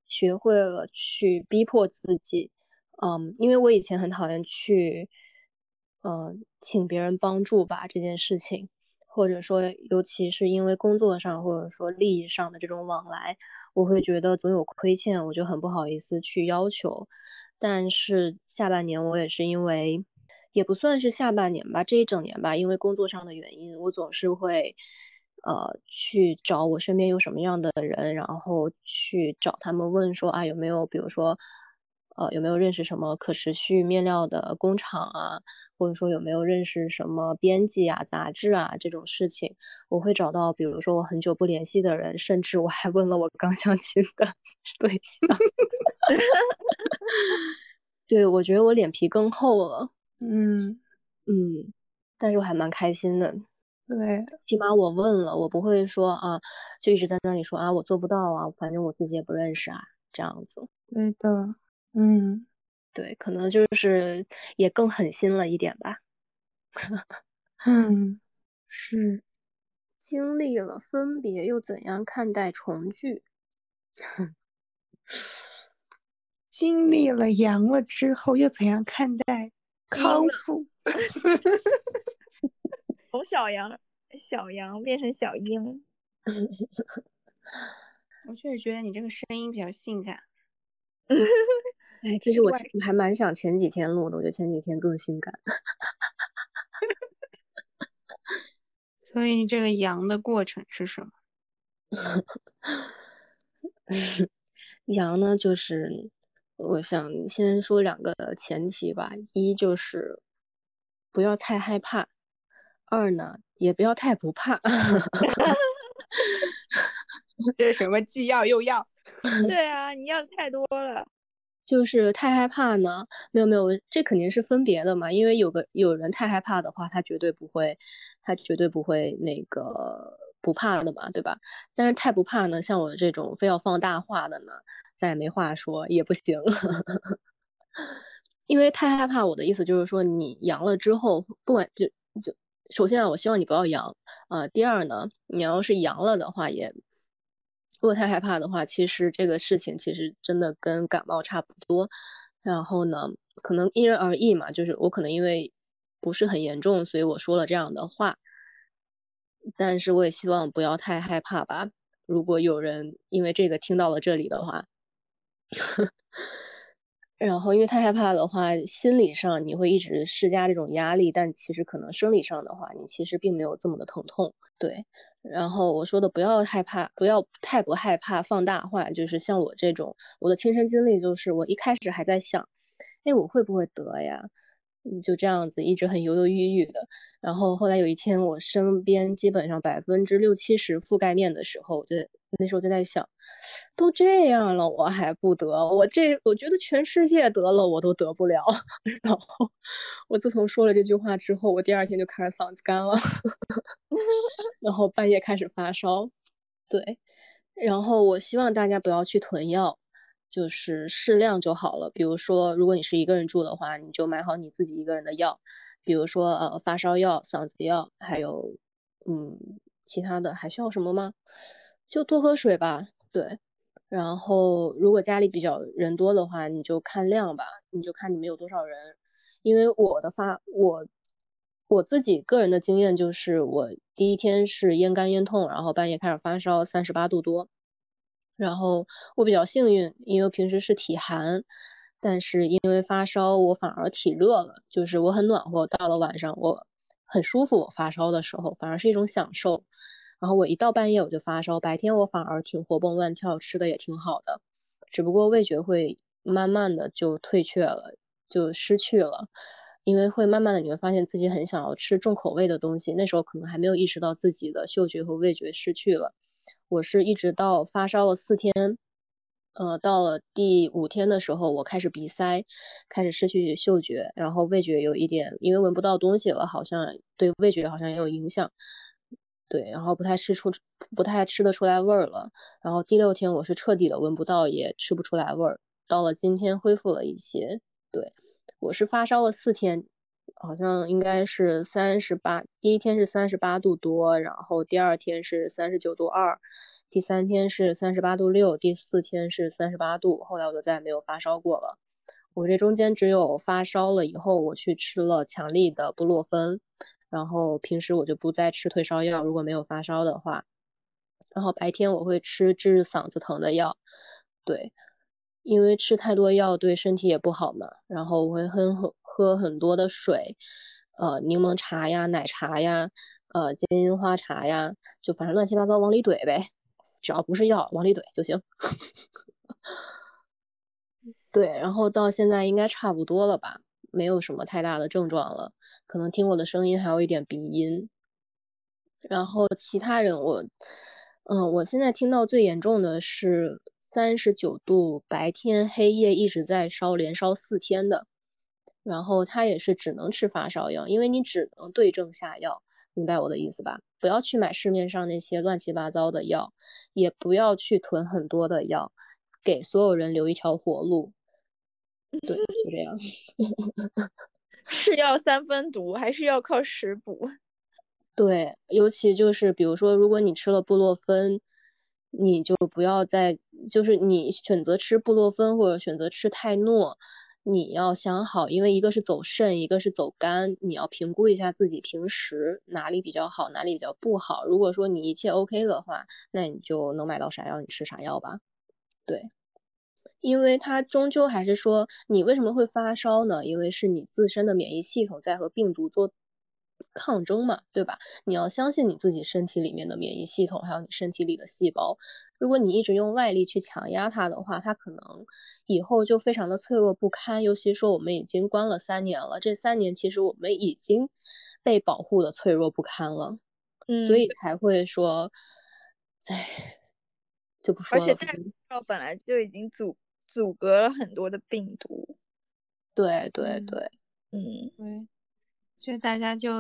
学会了去逼迫自己。嗯，因为我以前很讨厌去，嗯，请别人帮助吧这件事情，或者说，尤其是因为工作上或者说利益上的这种往来，我会觉得总有亏欠，我就很不好意思去要求。但是下半年我也是因为，也不算是下半年吧，这一整年吧，因为工作上的原因，我总是会，呃，去找我身边有什么样的人，然后去找他们问说啊，有没有，比如说，呃，有没有认识什么可持续面料的工厂啊，或者说有没有认识什么编辑啊、杂志啊这种事情，我会找到，比如说我很久不联系的人，甚至我还问了我刚相亲的 [laughs] 对象。对，我觉得我脸皮更厚了。[laughs] 嗯嗯，但是我还蛮开心的。对，起码我问了，我不会说啊，就一直在那里说啊，我做不到啊，反正我自己也不认识啊，这样子。对的，嗯，对，可能就是也更狠心了一点吧。[laughs] 嗯，是。经历了分别，又怎样看待重聚？[laughs] 经历了阳了之后，又怎样看待康复？[laughs] 从小羊小羊变成小鹰。我确实觉得你这个声音比较性感。哎，其实我我还蛮想前几天录的，我觉得前几天更性感。[laughs] 所以这个阳的过程是什么？[laughs] 阳呢，就是。我想先说两个前提吧，一就是不要太害怕，二呢也不要太不怕。[laughs] 这什么既要又要？对啊，你要的太多了。就是太害怕呢？没有没有，这肯定是分别的嘛。因为有个有人太害怕的话，他绝对不会，他绝对不会那个不怕的嘛，对吧？但是太不怕呢，像我这种非要放大话的呢。再也没话说也不行，[laughs] 因为太害怕。我的意思就是说，你阳了之后，不管就就，首先啊，我希望你不要阳啊。第二呢，你要是阳了的话，也如果太害怕的话，其实这个事情其实真的跟感冒差不多。然后呢，可能因人而异嘛，就是我可能因为不是很严重，所以我说了这样的话。但是我也希望不要太害怕吧。如果有人因为这个听到了这里的话。[laughs] 然后，因为太害怕的话，心理上你会一直施加这种压力，但其实可能生理上的话，你其实并没有这么的疼痛。对，然后我说的不要害怕，不要太不害怕，放大化，就是像我这种，我的亲身经历就是，我一开始还在想，哎，我会不会得呀？就这样子一直很犹犹豫豫的，然后后来有一天我身边基本上百分之六七十覆盖面的时候，我就那时候就在想，都这样了我还不得？我这我觉得全世界得了我都得不了。[laughs] 然后我自从说了这句话之后，我第二天就开始嗓子干了，[laughs] 然后半夜开始发烧。对，然后我希望大家不要去囤药，就是适量就好了。比如说，如果你是一个人住的话，你就买好你自己一个人的药，比如说呃发烧药、嗓子药，还有嗯其他的还需要什么吗？就多喝水吧，对。然后如果家里比较人多的话，你就看量吧，你就看你们有多少人。因为我的发我我自己个人的经验就是，我第一天是咽干咽痛，然后半夜开始发烧，三十八度多。然后我比较幸运，因为平时是体寒，但是因为发烧，我反而体热了，就是我很暖和。到了晚上，我很舒服。发烧的时候，反而是一种享受。然后我一到半夜我就发烧，白天我反而挺活蹦乱跳，吃的也挺好的，只不过味觉会慢慢的就退却了，就失去了，因为会慢慢的你会发现自己很想要吃重口味的东西，那时候可能还没有意识到自己的嗅觉和味觉失去了。我是一直到发烧了四天，呃，到了第五天的时候，我开始鼻塞，开始失去嗅觉，然后味觉有一点，因为闻不到东西了，好像对味觉好像也有影响。对，然后不太吃出，不太吃得出来味儿了。然后第六天我是彻底的闻不到，也吃不出来味儿。到了今天恢复了一些。对，我是发烧了四天，好像应该是三十八，第一天是三十八度多，然后第二天是三十九度二，第三天是三十八度六，第四天是三十八度。后来我就再也没有发烧过了。我这中间只有发烧了以后，我去吃了强力的布洛芬。然后平时我就不再吃退烧药，如果没有发烧的话，然后白天我会吃治嗓子疼的药，对，因为吃太多药对身体也不好嘛。然后我会喝喝很多的水，呃，柠檬茶呀、奶茶呀、呃，金银花茶呀，就反正乱七八糟往里怼呗，只要不是药，往里怼就行。[laughs] 对，然后到现在应该差不多了吧。没有什么太大的症状了，可能听我的声音还有一点鼻音。然后其他人，我，嗯，我现在听到最严重的是三十九度，白天黑夜一直在烧，连烧四天的。然后他也是只能吃发烧药，因为你只能对症下药，明白我的意思吧？不要去买市面上那些乱七八糟的药，也不要去囤很多的药，给所有人留一条活路。对，就这样。[laughs] 是药三分毒，还是要靠食补？[laughs] 对，尤其就是比如说，如果你吃了布洛芬，你就不要再就是你选择吃布洛芬或者选择吃泰诺，你要想好，因为一个是走肾，一个是走肝，你要评估一下自己平时哪里比较好，哪里比较不好。如果说你一切 OK 的话，那你就能买到啥药你吃啥药吧。对。因为它终究还是说，你为什么会发烧呢？因为是你自身的免疫系统在和病毒做抗争嘛，对吧？你要相信你自己身体里面的免疫系统，还有你身体里的细胞。如果你一直用外力去强压它的话，它可能以后就非常的脆弱不堪。尤其说我们已经关了三年了，这三年其实我们已经被保护的脆弱不堪了，所以才会说，哎，就不说了。而且代表本来就已经阻。阻隔了很多的病毒，对对对，嗯对，所以大家就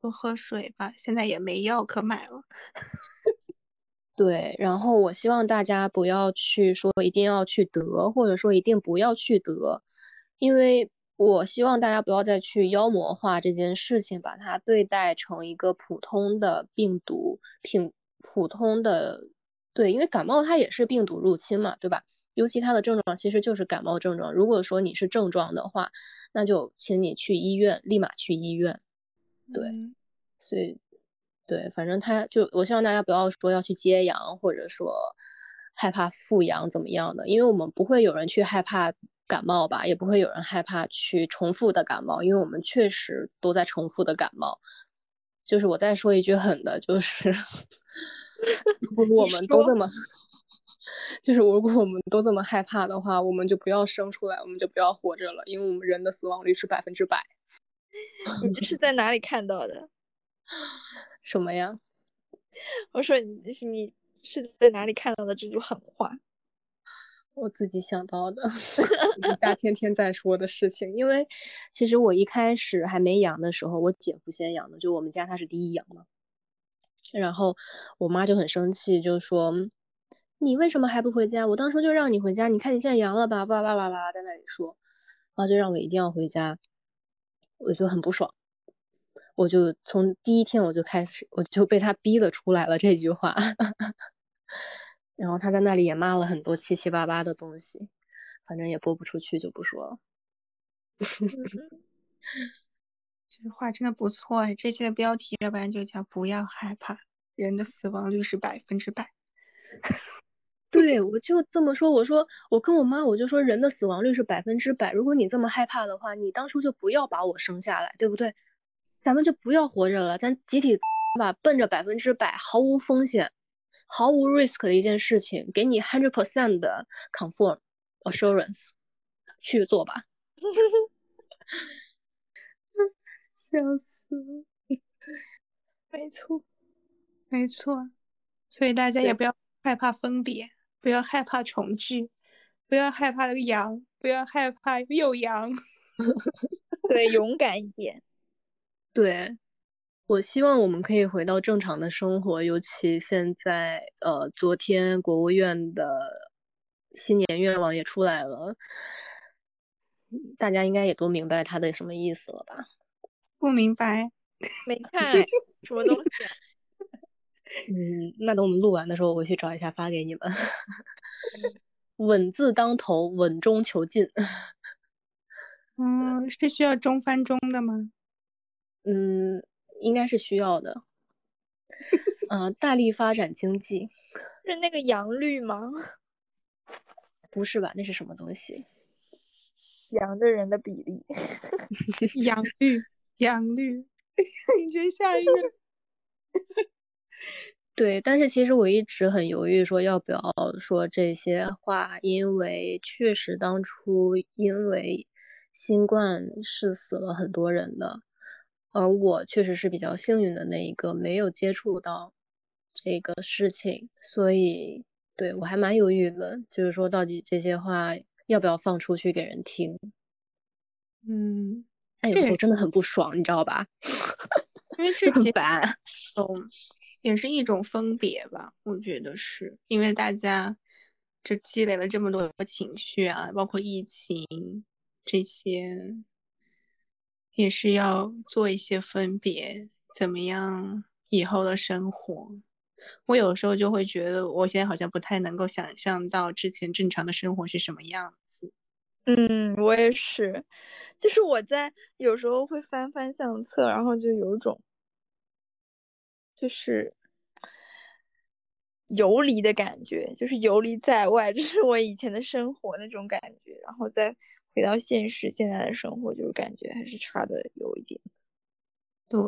多喝水吧。现在也没药可买了，[laughs] 对。然后我希望大家不要去说一定要去得，或者说一定不要去得，因为我希望大家不要再去妖魔化这件事情，把它对待成一个普通的病毒，平普通的对，因为感冒它也是病毒入侵嘛，对吧？尤其它的症状其实就是感冒症状。如果说你是症状的话，那就请你去医院，立马去医院。对，所以，对，反正他就我希望大家不要说要去接阳，或者说害怕复阳怎么样的，因为我们不会有人去害怕感冒吧，也不会有人害怕去重复的感冒，因为我们确实都在重复的感冒。就是我再说一句狠的，就是 [laughs] 如果我们都这么。就是如果我们都这么害怕的话，我们就不要生出来，我们就不要活着了，因为我们人的死亡率是百分之百。你是在哪里看到的？[laughs] 什么呀？我说你是你是在哪里看到的这句狠话？我自己想到的，[laughs] 我们家天天在说的事情。因为其实我一开始还没养的时候，我姐夫先养的，就我们家他是第一养嘛。然后我妈就很生气，就说。你为什么还不回家？我当初就让你回家，你看你现在阳了吧？哇哇哇哇在那里说，然后就让我一定要回家，我就很不爽。我就从第一天我就开始，我就被他逼的出来了这句话。[laughs] 然后他在那里也骂了很多七七八八的东西，反正也播不出去，就不说了。这句话真的不错哎，这期的标题要不然就叫“不要害怕，人的死亡率是百分之百”。对，我就这么说。我说，我跟我妈，我就说，人的死亡率是百分之百。如果你这么害怕的话，你当初就不要把我生下来，对不对？咱们就不要活着了，咱集体吧，奔着百分之百，毫无风险、毫无 risk 的一件事情，给你 hundred percent 的 confirm assurance 去做吧。[laughs] 笑死了，没错，没错。所以大家也不要害怕分别，不要害怕重聚，不要害怕羊，不要害怕又羊。[laughs] 对，勇敢一点。[laughs] 对，我希望我们可以回到正常的生活，尤其现在，呃，昨天国务院的新年愿望也出来了，大家应该也都明白他的什么意思了吧？不明白，没看什么东西。嗯，那等我们录完的时候，我去找一下发给你们。稳字当头，稳中求进。嗯，是需要中翻中的吗？嗯，应该是需要的。嗯，大力发展经济，是那个阳绿吗？不是吧？那是什么东西？阳的人的比例。阳绿，阳绿，[laughs] 你觉得下一个？[laughs] 对，但是其实我一直很犹豫，说要不要说这些话，因为确实当初因为新冠是死了很多人的。而我确实是比较幸运的那一个，没有接触到这个事情，所以对我还蛮犹豫的，就是说到底这些话要不要放出去给人听？嗯，但有时候真的很不爽，你知道吧？[laughs] 因为这些烦，嗯，也是一种分别吧，我觉得是因为大家这积累了这么多情绪啊，包括疫情这些。也是要做一些分别，怎么样以后的生活？我有时候就会觉得，我现在好像不太能够想象到之前正常的生活是什么样子。嗯，我也是，就是我在有时候会翻翻相册，然后就有种就是游离的感觉，就是游离在外，这是我以前的生活那种感觉，然后再。回到现实，现在的生活就是感觉还是差的有一点。对，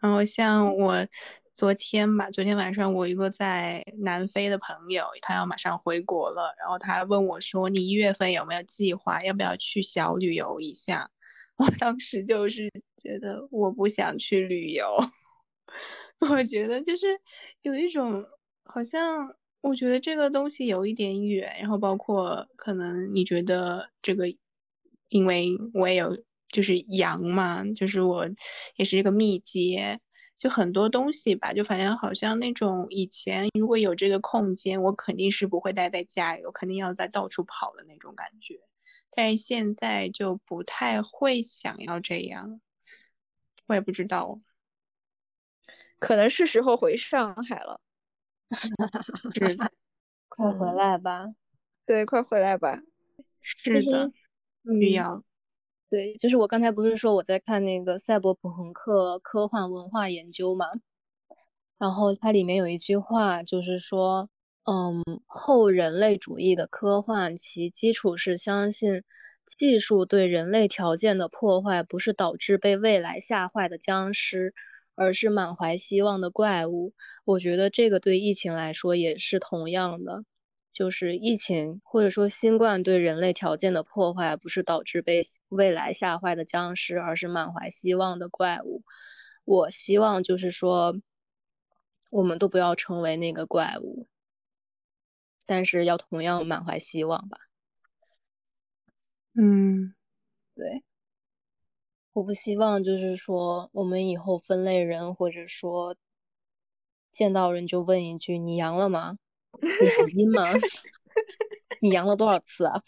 然后像我昨天吧，昨天晚上我一个在南非的朋友，他要马上回国了，然后他问我说：“你一月份有没有计划？要不要去小旅游一下？” [laughs] 我当时就是觉得我不想去旅游，我觉得就是有一种好像，我觉得这个东西有一点远，然后包括可能你觉得这个。因为我也有，就是阳嘛，就是我也是一个密接，就很多东西吧，就反正好像那种以前如果有这个空间，我肯定是不会待在家里，我肯定要在到处跑的那种感觉。但是现在就不太会想要这样，我也不知道，可能是时候回上海了。[laughs] 是，[laughs] 快回来吧。对，快回来吧。是的。需要，对，就是我刚才不是说我在看那个赛博朋克科幻文化研究嘛，然后它里面有一句话，就是说，嗯，后人类主义的科幻，其基础是相信技术对人类条件的破坏，不是导致被未来吓坏的僵尸，而是满怀希望的怪物。我觉得这个对疫情来说也是同样的。就是疫情或者说新冠对人类条件的破坏，不是导致被未来吓坏的僵尸，而是满怀希望的怪物。我希望就是说，我们都不要成为那个怪物，但是要同样满怀希望吧。嗯，对，我不希望就是说，我们以后分类人，或者说见到人就问一句：“你阳了吗？”你好阴吗？你阳了多少次啊？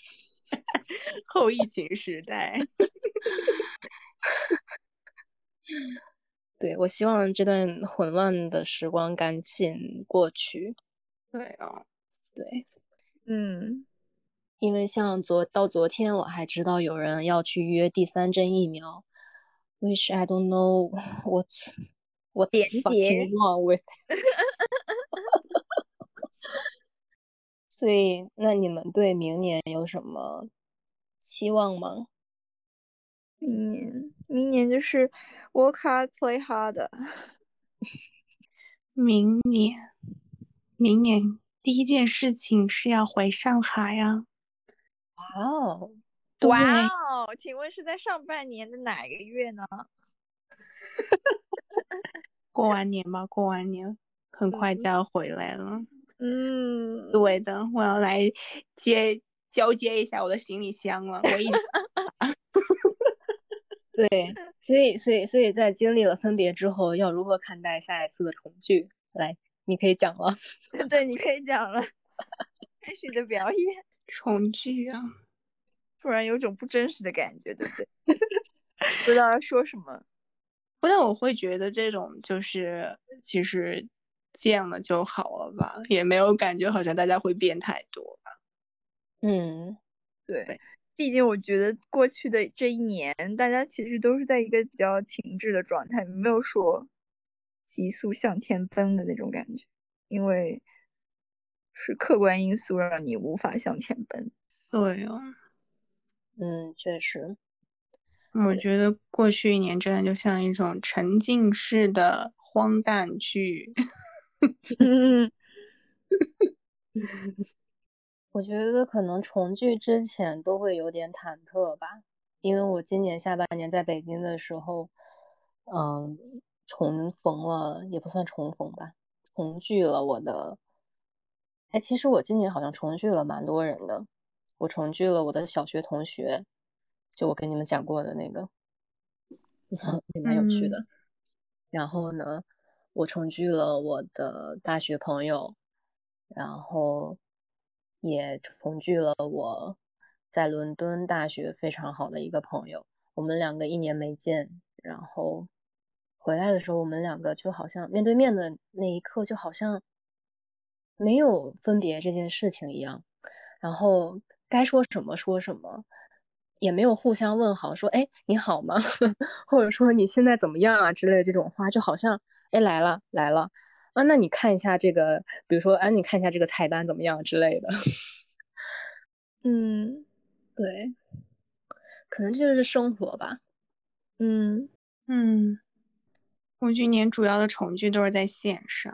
后疫情时代。[laughs] 对，我希望这段混乱的时光赶紧过去。对哦，对，嗯，因为像昨到昨天，我还知道有人要去约第三针疫苗，which I don't know what what 连结 fucking wrong with。所以，那你们对明年有什么期望吗？明年，明年就是 work hard, play hard。明年，明年第一件事情是要回上海呀、哇哦，对哇哦，请问是在上半年的哪个月呢？[laughs] 过完年吧，过完年很快就要回来了。嗯，对的，我要来接交接一下我的行李箱了。我一直 [laughs] 对，所以，所以，所以在经历了分别之后，要如何看待下一次的重聚？来，你可以讲了。[laughs] 对，你可以讲了，开始你的表演，重聚啊，突然有种不真实的感觉，对不对？不知道要说什么。[laughs] 不但我会觉得这种就是其实见了就好了吧，也没有感觉好像大家会变太多吧。嗯，对对，毕竟我觉得过去的这一年，大家其实都是在一个比较停滞的状态，没有说急速向前奔的那种感觉，因为是客观因素让你无法向前奔。对哦，嗯，确实，我觉得过去一年真的就像一种沉浸式的荒诞剧。嗯，[laughs] 我觉得可能重聚之前都会有点忐忑吧，因为我今年下半年在北京的时候，嗯，重逢了，也不算重逢吧，重聚了我的。哎，其实我今年好像重聚了蛮多人的，我重聚了我的小学同学，就我跟你们讲过的那个，也蛮有趣的。然后呢，我重聚了我的大学朋友，然后也重聚了我在伦敦大学非常好的一个朋友。我们两个一年没见，然后回来的时候，我们两个就好像面对面的那一刻，就好像没有分别这件事情一样。然后该说什么说什么，也没有互相问好，说哎你好吗，或者说你现在怎么样啊之类的这种话，就好像哎来了来了啊，那你看一下这个，比如说哎你看一下这个菜单怎么样之类的。[laughs] 嗯对，可能这就是生活吧。嗯，嗯，我今年主要的重聚都是在线上。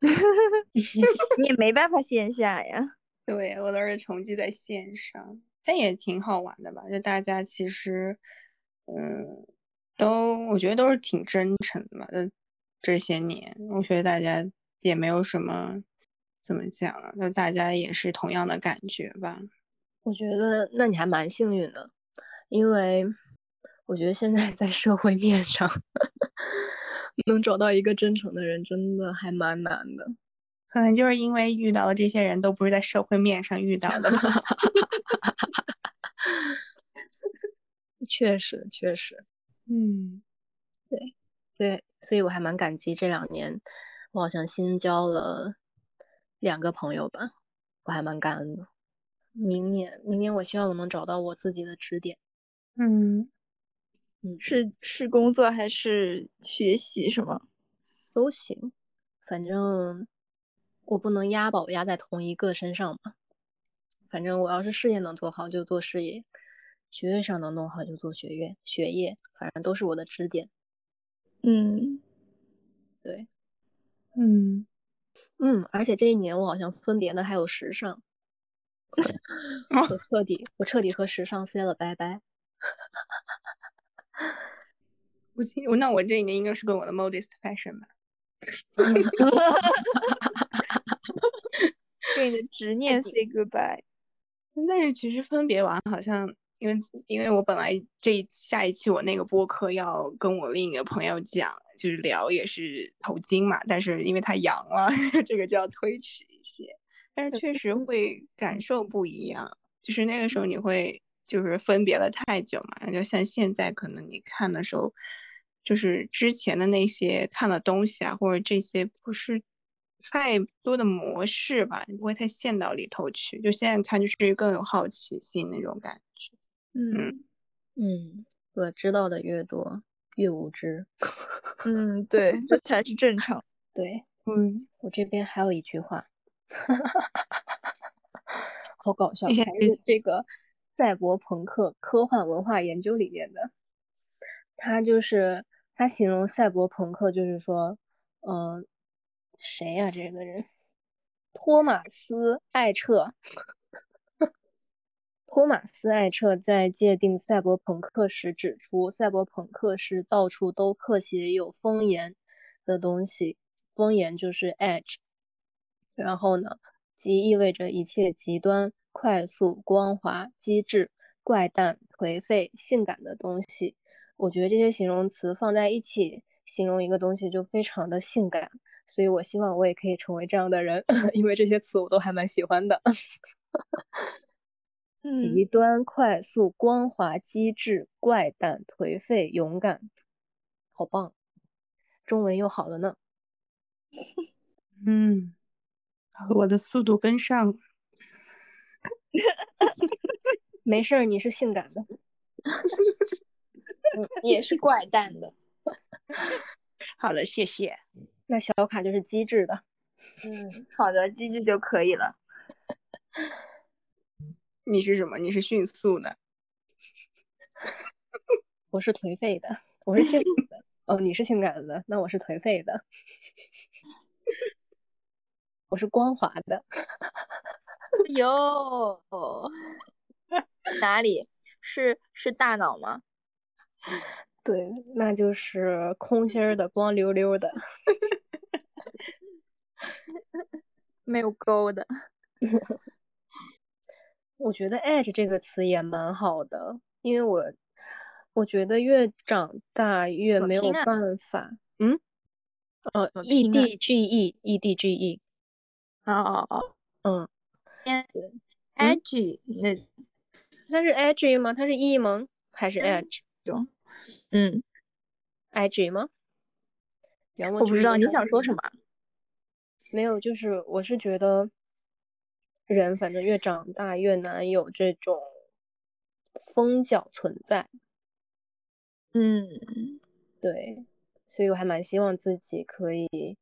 [laughs] [laughs] 你也没办法线下呀。对，我都是重聚在线上，但也挺好玩的吧？就大家其实，嗯，都我觉得都是挺真诚的吧。就这些年，我觉得大家也没有什么怎么讲啊，就大家也是同样的感觉吧。我觉得那你还蛮幸运的，因为我觉得现在 [laughs] 在社会面上 [laughs] 能找到一个真诚的人，真的还蛮难的。可能就是因为遇到的这些人都不是在社会面上遇到的吧。[laughs] 确实，确实，嗯，对对，所以我还蛮感激这两年，我好像新交了两个朋友吧，我还蛮感恩的。明年，明年我希望我能找到我自己的支点。嗯，嗯，是是工作还是学习什么？都行，反正我不能押宝押在同一个身上嘛。反正我要是事业能做好就做事业，学业上能弄好就做学业，学业反正都是我的支点。嗯，对，嗯，嗯，而且这一年我好像分别的还有时尚，我彻底我彻底和时尚 say 了拜拜。我记，那我这一年应该是跟我的 modest fashion 吧。[laughs] [laughs] 对你的执念 say goodbye。但是其实分别完，好像因为因为我本来这下一期我那个播客要跟我另一个朋友讲，就是聊也是头巾嘛，但是因为他阳了，[laughs] 这个就要推迟一些。但是确实会感受不一样，就是那个时候你会就是分别了太久嘛，就像现在可能你看的时候，就是之前的那些看的东西啊，或者这些不是太多的模式吧，你不会太陷到里头去，就现在看就是更有好奇心那种感觉。嗯嗯，我知道的越多越无知。[laughs] 嗯，对，这才是正常。[laughs] 对，嗯，我这边还有一句话。哈哈哈哈哈！好搞笑，还是这个赛博朋克科幻文化研究里面的。他就是他形容赛博朋克，就是说，嗯，谁呀？这个人，托马斯·艾彻。托马斯·艾彻在界定赛博朋克时指出，赛博朋克是到处都刻写有风言的东西，风言就是 edge。然后呢，即意味着一切极端、快速、光滑、机智、怪诞、颓废、性感的东西。我觉得这些形容词放在一起，形容一个东西就非常的性感。所以我希望我也可以成为这样的人，[laughs] 因为这些词我都还蛮喜欢的。[laughs] 极端、快速、光滑、机智、怪诞、颓废、勇敢，好棒！中文又好了呢。嗯。我的速度跟上了，没事儿，你是性感的，[laughs] 你也是怪诞的。[laughs] 好的，谢谢。那小卡就是机智的，嗯，好的，机智就可以了。你是什么？你是迅速的。[laughs] 我是颓废的，我是性感的。哦，你是性感的，那我是颓废的。[laughs] 我是光滑的，哟，哪里是是大脑吗？对，那就是空心儿的，光溜溜的，[laughs] 没有勾的。[laughs] 我觉得 “edge” 这个词也蛮好的，因为我我觉得越长大越没有办法。嗯，呃，e d g e，e d g e。哦哦哦，嗯，edge 那它是 edge 吗？它是 e 吗？还是 edge 中？嗯，edge 吗？我不知道你想说什么。没有，就是我是觉得人反正越长大越难有这种疯角存在。嗯，对，所以我还蛮希望自己可以。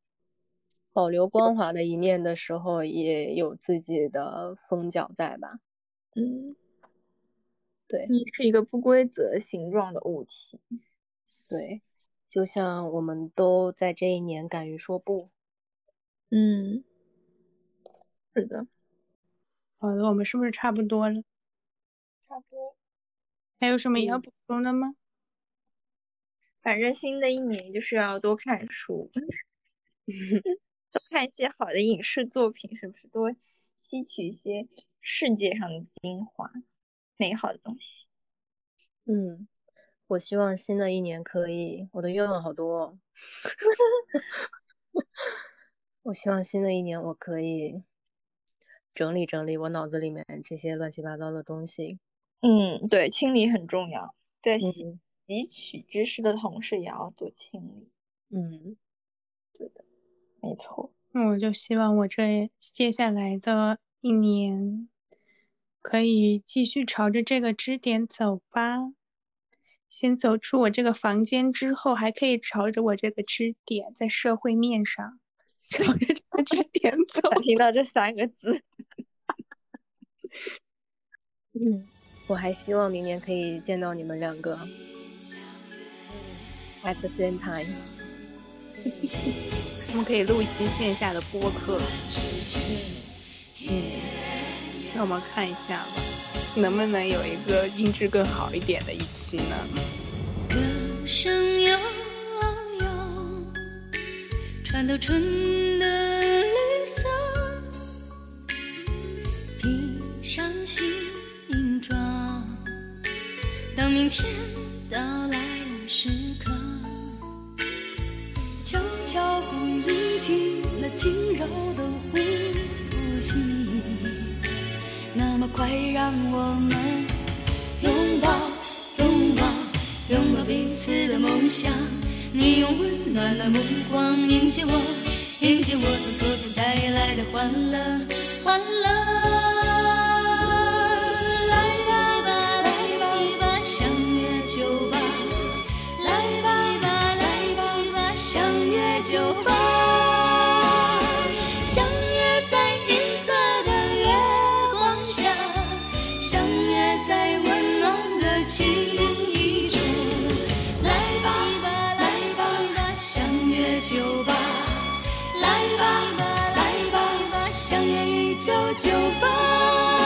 保留光滑的一面的时候，也有自己的锋角在吧？嗯，对，你是一个不规则形状的物体。对，就像我们都在这一年敢于说不。嗯，是的。好的，我们是不是差不多了？差不多。还有什么要补充的吗？[laughs] 反正新的一年就是要多看书。[laughs] [laughs] 多看一些好的影视作品，是不是多吸取一些世界上的精华、美好的东西？嗯，我希望新的一年可以，我的愿望好多。[laughs] 我希望新的一年我可以整理整理我脑子里面这些乱七八糟的东西。嗯，对，清理很重要，在吸取知识的同时也要做清理。嗯，对的。没错，那我就希望我这接下来的一年可以继续朝着这个支点走吧。先走出我这个房间之后，还可以朝着我这个支点在社会面上朝着这个支点 [laughs] 走。听到这三个字，嗯，[laughs] 我还希望明年可以见到你们两个，at the same time。[laughs] 我们可以录一期线下的播客，嗯，让我们看一下吧，能不能有一个音质更好一点的一期呢？歌声悠悠，穿透春的绿色，披上新装，当明天到来的时刻。悄悄不语听那轻柔的呼吸。快让我们拥抱，拥抱，拥抱彼此的梦想。你用温暖的目光迎接我，迎接我从昨天带来的欢乐，欢乐。来吧吧，来吧吧，相约酒吧。来吧吧，来吧吧，相约酒吧。情意重。来吧，来吧，相约酒吧。来吧，来吧，相约一九九八。